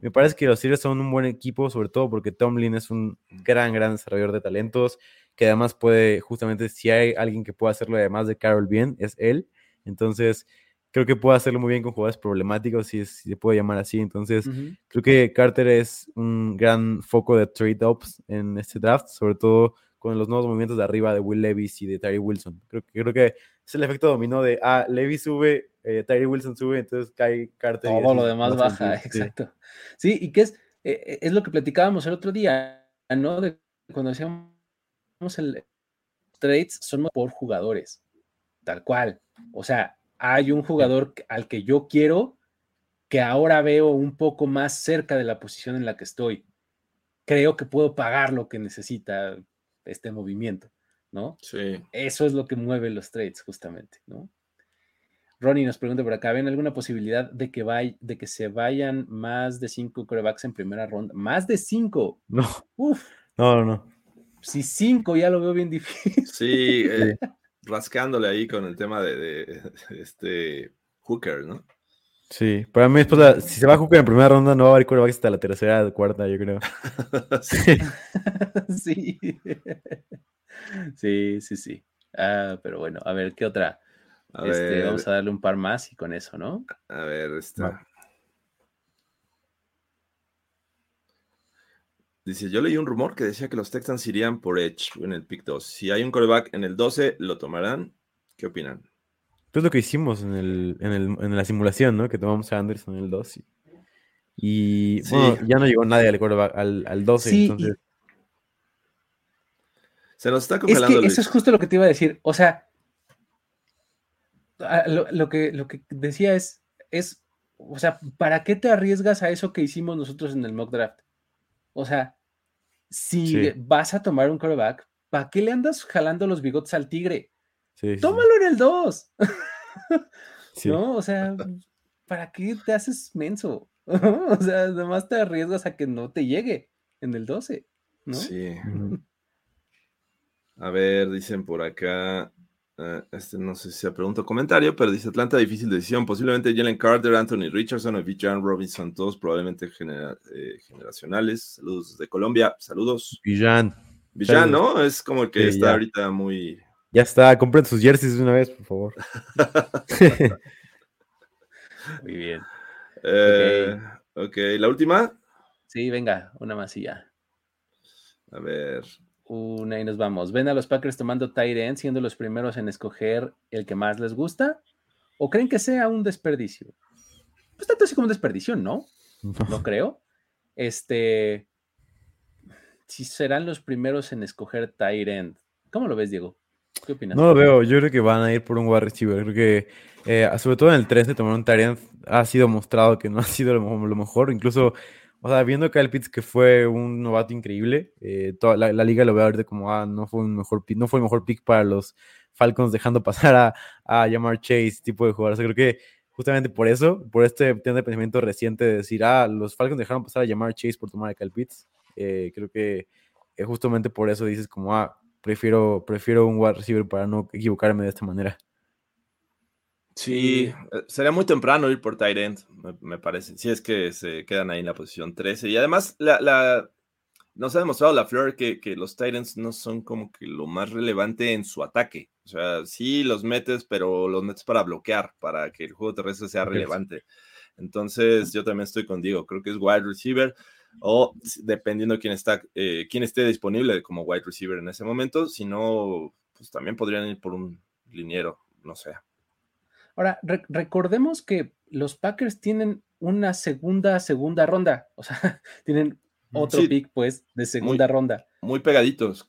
Me parece que los Steelers son un buen equipo, sobre todo porque Tomlin es un gran, gran desarrollador de talentos, que además puede, justamente, si hay alguien que pueda hacerlo además de Carol bien, es él. Entonces, creo que puede hacerlo muy bien con jugadores problemáticos, si, es- si se puede llamar así. Entonces. Creo que Carter es un gran foco de trade-ups en este draft, sobre todo con los nuevos movimientos de arriba de Will Levis y de Tyree Wilson. Creo que, creo que es el efecto dominó de, ah, Levis sube, eh, Tyree Wilson sube, entonces cae Carter. y Todo lo demás más baja, sentido, exacto. Sí, y que es, eh, eh, es lo que platicábamos el otro día, ¿no? De cuando hacíamos el trades, son por jugadores, tal cual. O sea, hay un jugador al que yo quiero que ahora veo un poco más cerca de la posición en la que estoy. Creo que puedo pagar lo que necesita este movimiento, ¿no? Sí. Eso es lo que mueve los trades, justamente, ¿no? Ronnie nos pregunta por acá, ¿ven alguna posibilidad de que, vay- de que se vayan más de cinco corebacks en primera ronda? Más de cinco. No, Uf, no, no, no. Si cinco ya lo veo bien difícil. Sí, eh, rascándole ahí con el tema de, de- este Hooker, ¿no? Sí, para mí, esposa, si se va a jugar en primera ronda, no va a haber quarterbacks hasta la tercera o cuarta, yo creo. Sí. sí. sí, sí, sí. Ah, pero bueno, a ver, ¿qué otra? A Este, ver, vamos a darle un par más y con eso, ¿no? a ver, esta. Dice, yo leí un rumor que decía que los Texans irían por Edge en el pick 2. Si hay un coreback en el 12, ¿lo tomarán? ¿Qué opinan? Es lo que hicimos en, el, en, el, en la simulación, ¿no? Que tomamos a Anderson en el 2. Y, y, Sí. bueno, ya no llegó nadie al, quarterback- al, al 12, Sí, y- entonces... Se nos está Es congelando. que Luis. eso es justo lo que te iba a decir. O sea, lo, lo que, lo que decía es, es, o sea, ¿para qué te arriesgas a eso que hicimos nosotros en el mock draft? O sea, si Sí. vas a tomar un quarterback, ¿para qué le andas jalando los bigotes al tigre? Sí, sí, Tómalo en el 2, sí. ¿no? O sea, ¿para qué te haces menso? o sea, además te arriesgas a que no te llegue en el 12, ¿no? Sí. A ver, dicen por acá. Eh, este no sé si se pregunta o comentario, pero dice Atlanta, difícil decisión. Posiblemente Jalen Carter, Anthony Richardson o Bijan Robinson, todos probablemente genera- eh, generacionales. Saludos de Colombia, saludos. Villan, Bijan, Saludos. ¿no? Es como el que Sí, está ya. ahorita muy. ya está, compren sus jerseys de una vez, por favor. Muy bien. Eh, ok, la última. Sí, venga, una más y ya. A ver. Una y nos vamos. ¿Ven a los Packers tomando tight end siendo los primeros en escoger el que más les gusta? ¿O creen que sea un desperdicio? Pues tanto así como un desperdicio, ¿no? No creo. Este. Si serán los primeros en escoger tight end. ¿Cómo lo ves, Diego? ¿Qué opinas? No lo veo, yo creo que van a ir por un wide receiver. Creo que, eh, sobre todo en el 13, tomar un Tyrant ha sido mostrado que no ha sido lo mejor. Lo mejor. Incluso, o sea, viendo a Kyle Pitts que fue un novato increíble, eh, toda la, la liga lo ve ahorita como, ah, no fue, un mejor no fue el mejor pick para los Falcons, dejando pasar a, a Jamar Chase, tipo de jugador. O sea, creo que justamente por eso, por este de pensamiento reciente de decir, ah, los Falcons dejaron pasar a Jamar Chase por tomar a Kyle Pitts, eh, creo que eh, justamente por eso dices como, ah, prefiero, prefiero un wide receiver para no equivocarme de esta manera. Sí, eh, sería muy temprano ir por end, me, me parece. Si es que se quedan ahí en la posición 13. Y además, la, la- nos ha demostrado la Fleur que, que los ends no son como que lo más relevante en su ataque. O sea, sí los metes, pero los metes para bloquear, para que el juego terrestre sea relevante. Entonces, yo también estoy contigo. Creo que es wide receiver o dependiendo quién está, eh, quién esté disponible como wide receiver en ese momento. Si no, pues también podrían ir por un liniero, no sé. Ahora, re- recordemos que los Packers tienen una segunda, segunda ronda. O sea, tienen otro Sí. pick, pues, de segunda ronda. Muy pegaditos.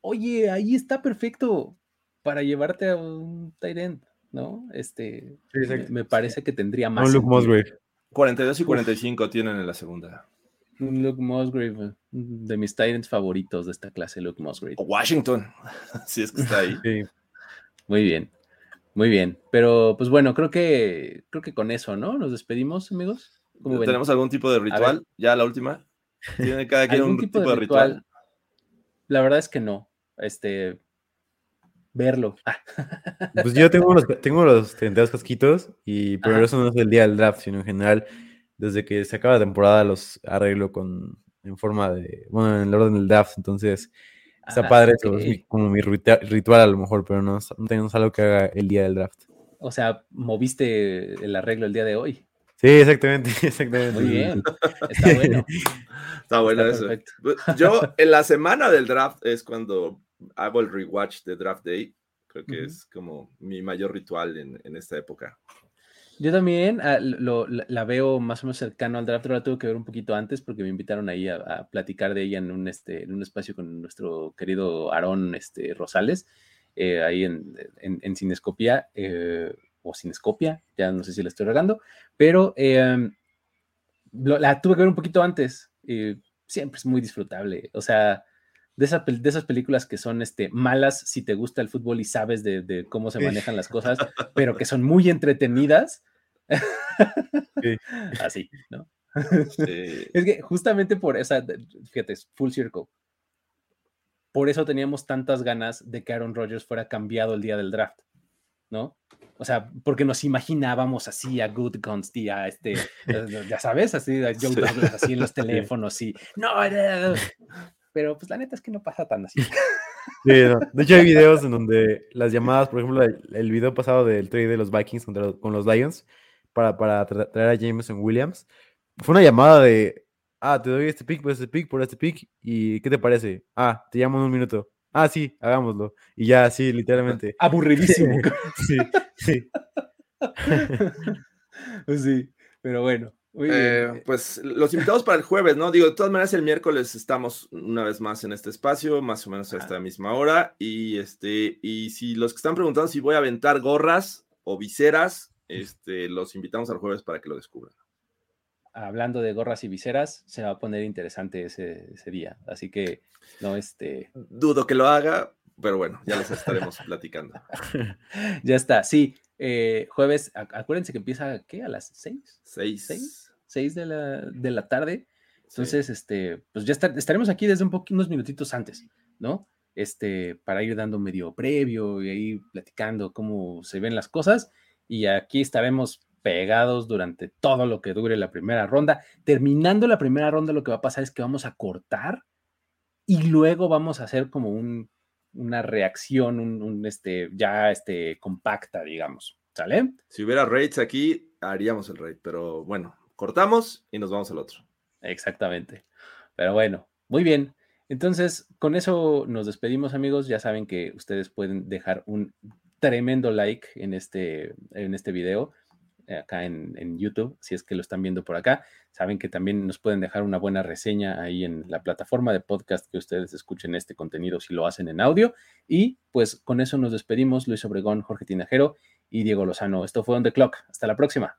Oye, ahí está perfecto para llevarte a un tight end, ¿no? Este, Sí, me, parece que tendría más. No, Luke. Musgrave. 42 y 45 tienen en la segunda. Un Luke Musgrave, de mis tight ends favoritos de esta clase, Luke Musgrave. O Washington, si es que está ahí. Sí. Muy bien, muy bien. Pero, pues bueno, creo que, creo que con eso, ¿no? Nos despedimos, amigos. ¿Cómo ven? ¿Tenemos algún tipo de ritual? Ya la última. ¿Tiene cada quien ¿Algún un tipo, de ritual? la verdad es que no. Este, verlo. Pues yo tengo los, tengo los 32 casquitos, y, pero Ajá. eso no es el día del draft, sino en general, desde que se acaba la temporada los arreglo con, en forma de, bueno, en el orden del draft, entonces está Ah, padre, eso, es como mi ritual a lo mejor, pero no, no tenemos algo que haga el día del draft. O sea, moviste el arreglo el día de hoy. Sí, exactamente, exactamente. Muy bien. Está bueno. Está bueno Está eso. perfecto. Yo, en la semana del draft es cuando hago el rewatch de Draft Day. Creo que es como mi mayor ritual en, en esta época. Yo también ah, la, veo más o menos cercano al draft, pero la tuve que ver un poquito antes porque me invitaron ahí a, platicar de ella en un, este, en un espacio con nuestro querido Aarón este, Rosales, eh, ahí en, en, en Cinescopia, eh, o Cinescopia, ya no sé si la estoy regando, pero eh, lo- la tuve que ver un poquito antes. y siempre es muy disfrutable. O sea, de, esa pel- de esas películas que son este, malas si te gusta el fútbol y sabes de, de cómo se manejan las cosas, pero que son muy entretenidas. Sí. Así, ¿no? Sí. Es que justamente por esa, fíjate, full circle. Por eso teníamos tantas ganas de que Aaron Rodgers fuera cambiado el día del draft, ¿no? O sea, porque nos imaginábamos así a Good Guns, a este, ya sabes, así a Joe. Douglas, así en los teléfonos, y no". Pero pues la neta es que no pasa tan así. Sí, no. De hecho, hay videos en donde las llamadas, por ejemplo, el, el video pasado del trade de los Vikings contra los- con los Lions para, para tra- traer a Jameson Williams, fue una llamada de, ah, te doy este pick por este pick por este pick, ¿y qué te parece? Ah, te llamo en un minuto. Ah, sí, hagámoslo. Y ya, sí, literalmente. Aburridísimo. Sí, sí. Pues sí, pero bueno. Eh, pues los invitados para el jueves, ¿no? Digo, de todas maneras, el miércoles estamos una vez más en este espacio, más o menos a esta misma hora. Y este, y si los que están preguntando si voy a aventar gorras o viseras, este, los invitamos al jueves para que lo descubran. hablando de gorras y viseras, se va a poner interesante ese, ese día. Así que, no, este, Dudo que lo haga, pero bueno, ya les estaremos platicando. ya está. Sí, eh, jueves, ac- acuérdense que empieza, ¿qué? A las seis, Seis. ¿Seis? Seis de la, de la tarde. Sí. Entonces, este, pues ya está- estaremos aquí desde un unos minutitos antes, ¿no? Este, para ir dando medio previo y ahí platicando cómo se ven las cosas. Y aquí estaremos pegados durante todo lo que dure la primera ronda. Terminando la primera ronda, lo que va a pasar es que vamos a cortar y luego vamos a hacer como un, una reacción, un, un, este, ya este, compacta, digamos. ¿Sale? Si hubiera raids aquí, haríamos el raid, pero bueno, cortamos y nos vamos al otro. Exactamente. Pero bueno, muy bien. Entonces, con eso nos despedimos, amigos. Ya saben que ustedes pueden dejar un tremendo like en este, en este video, eh, acá en, en YouTube, si es que lo están viendo por acá. Saben que también nos pueden dejar una buena reseña ahí en la plataforma de podcast que ustedes escuchen este contenido si lo hacen en audio. Y pues con eso nos despedimos. Luis Obregón, Jorge Tinajero y Diego Lozano. Esto fue On The Clock. Hasta la próxima.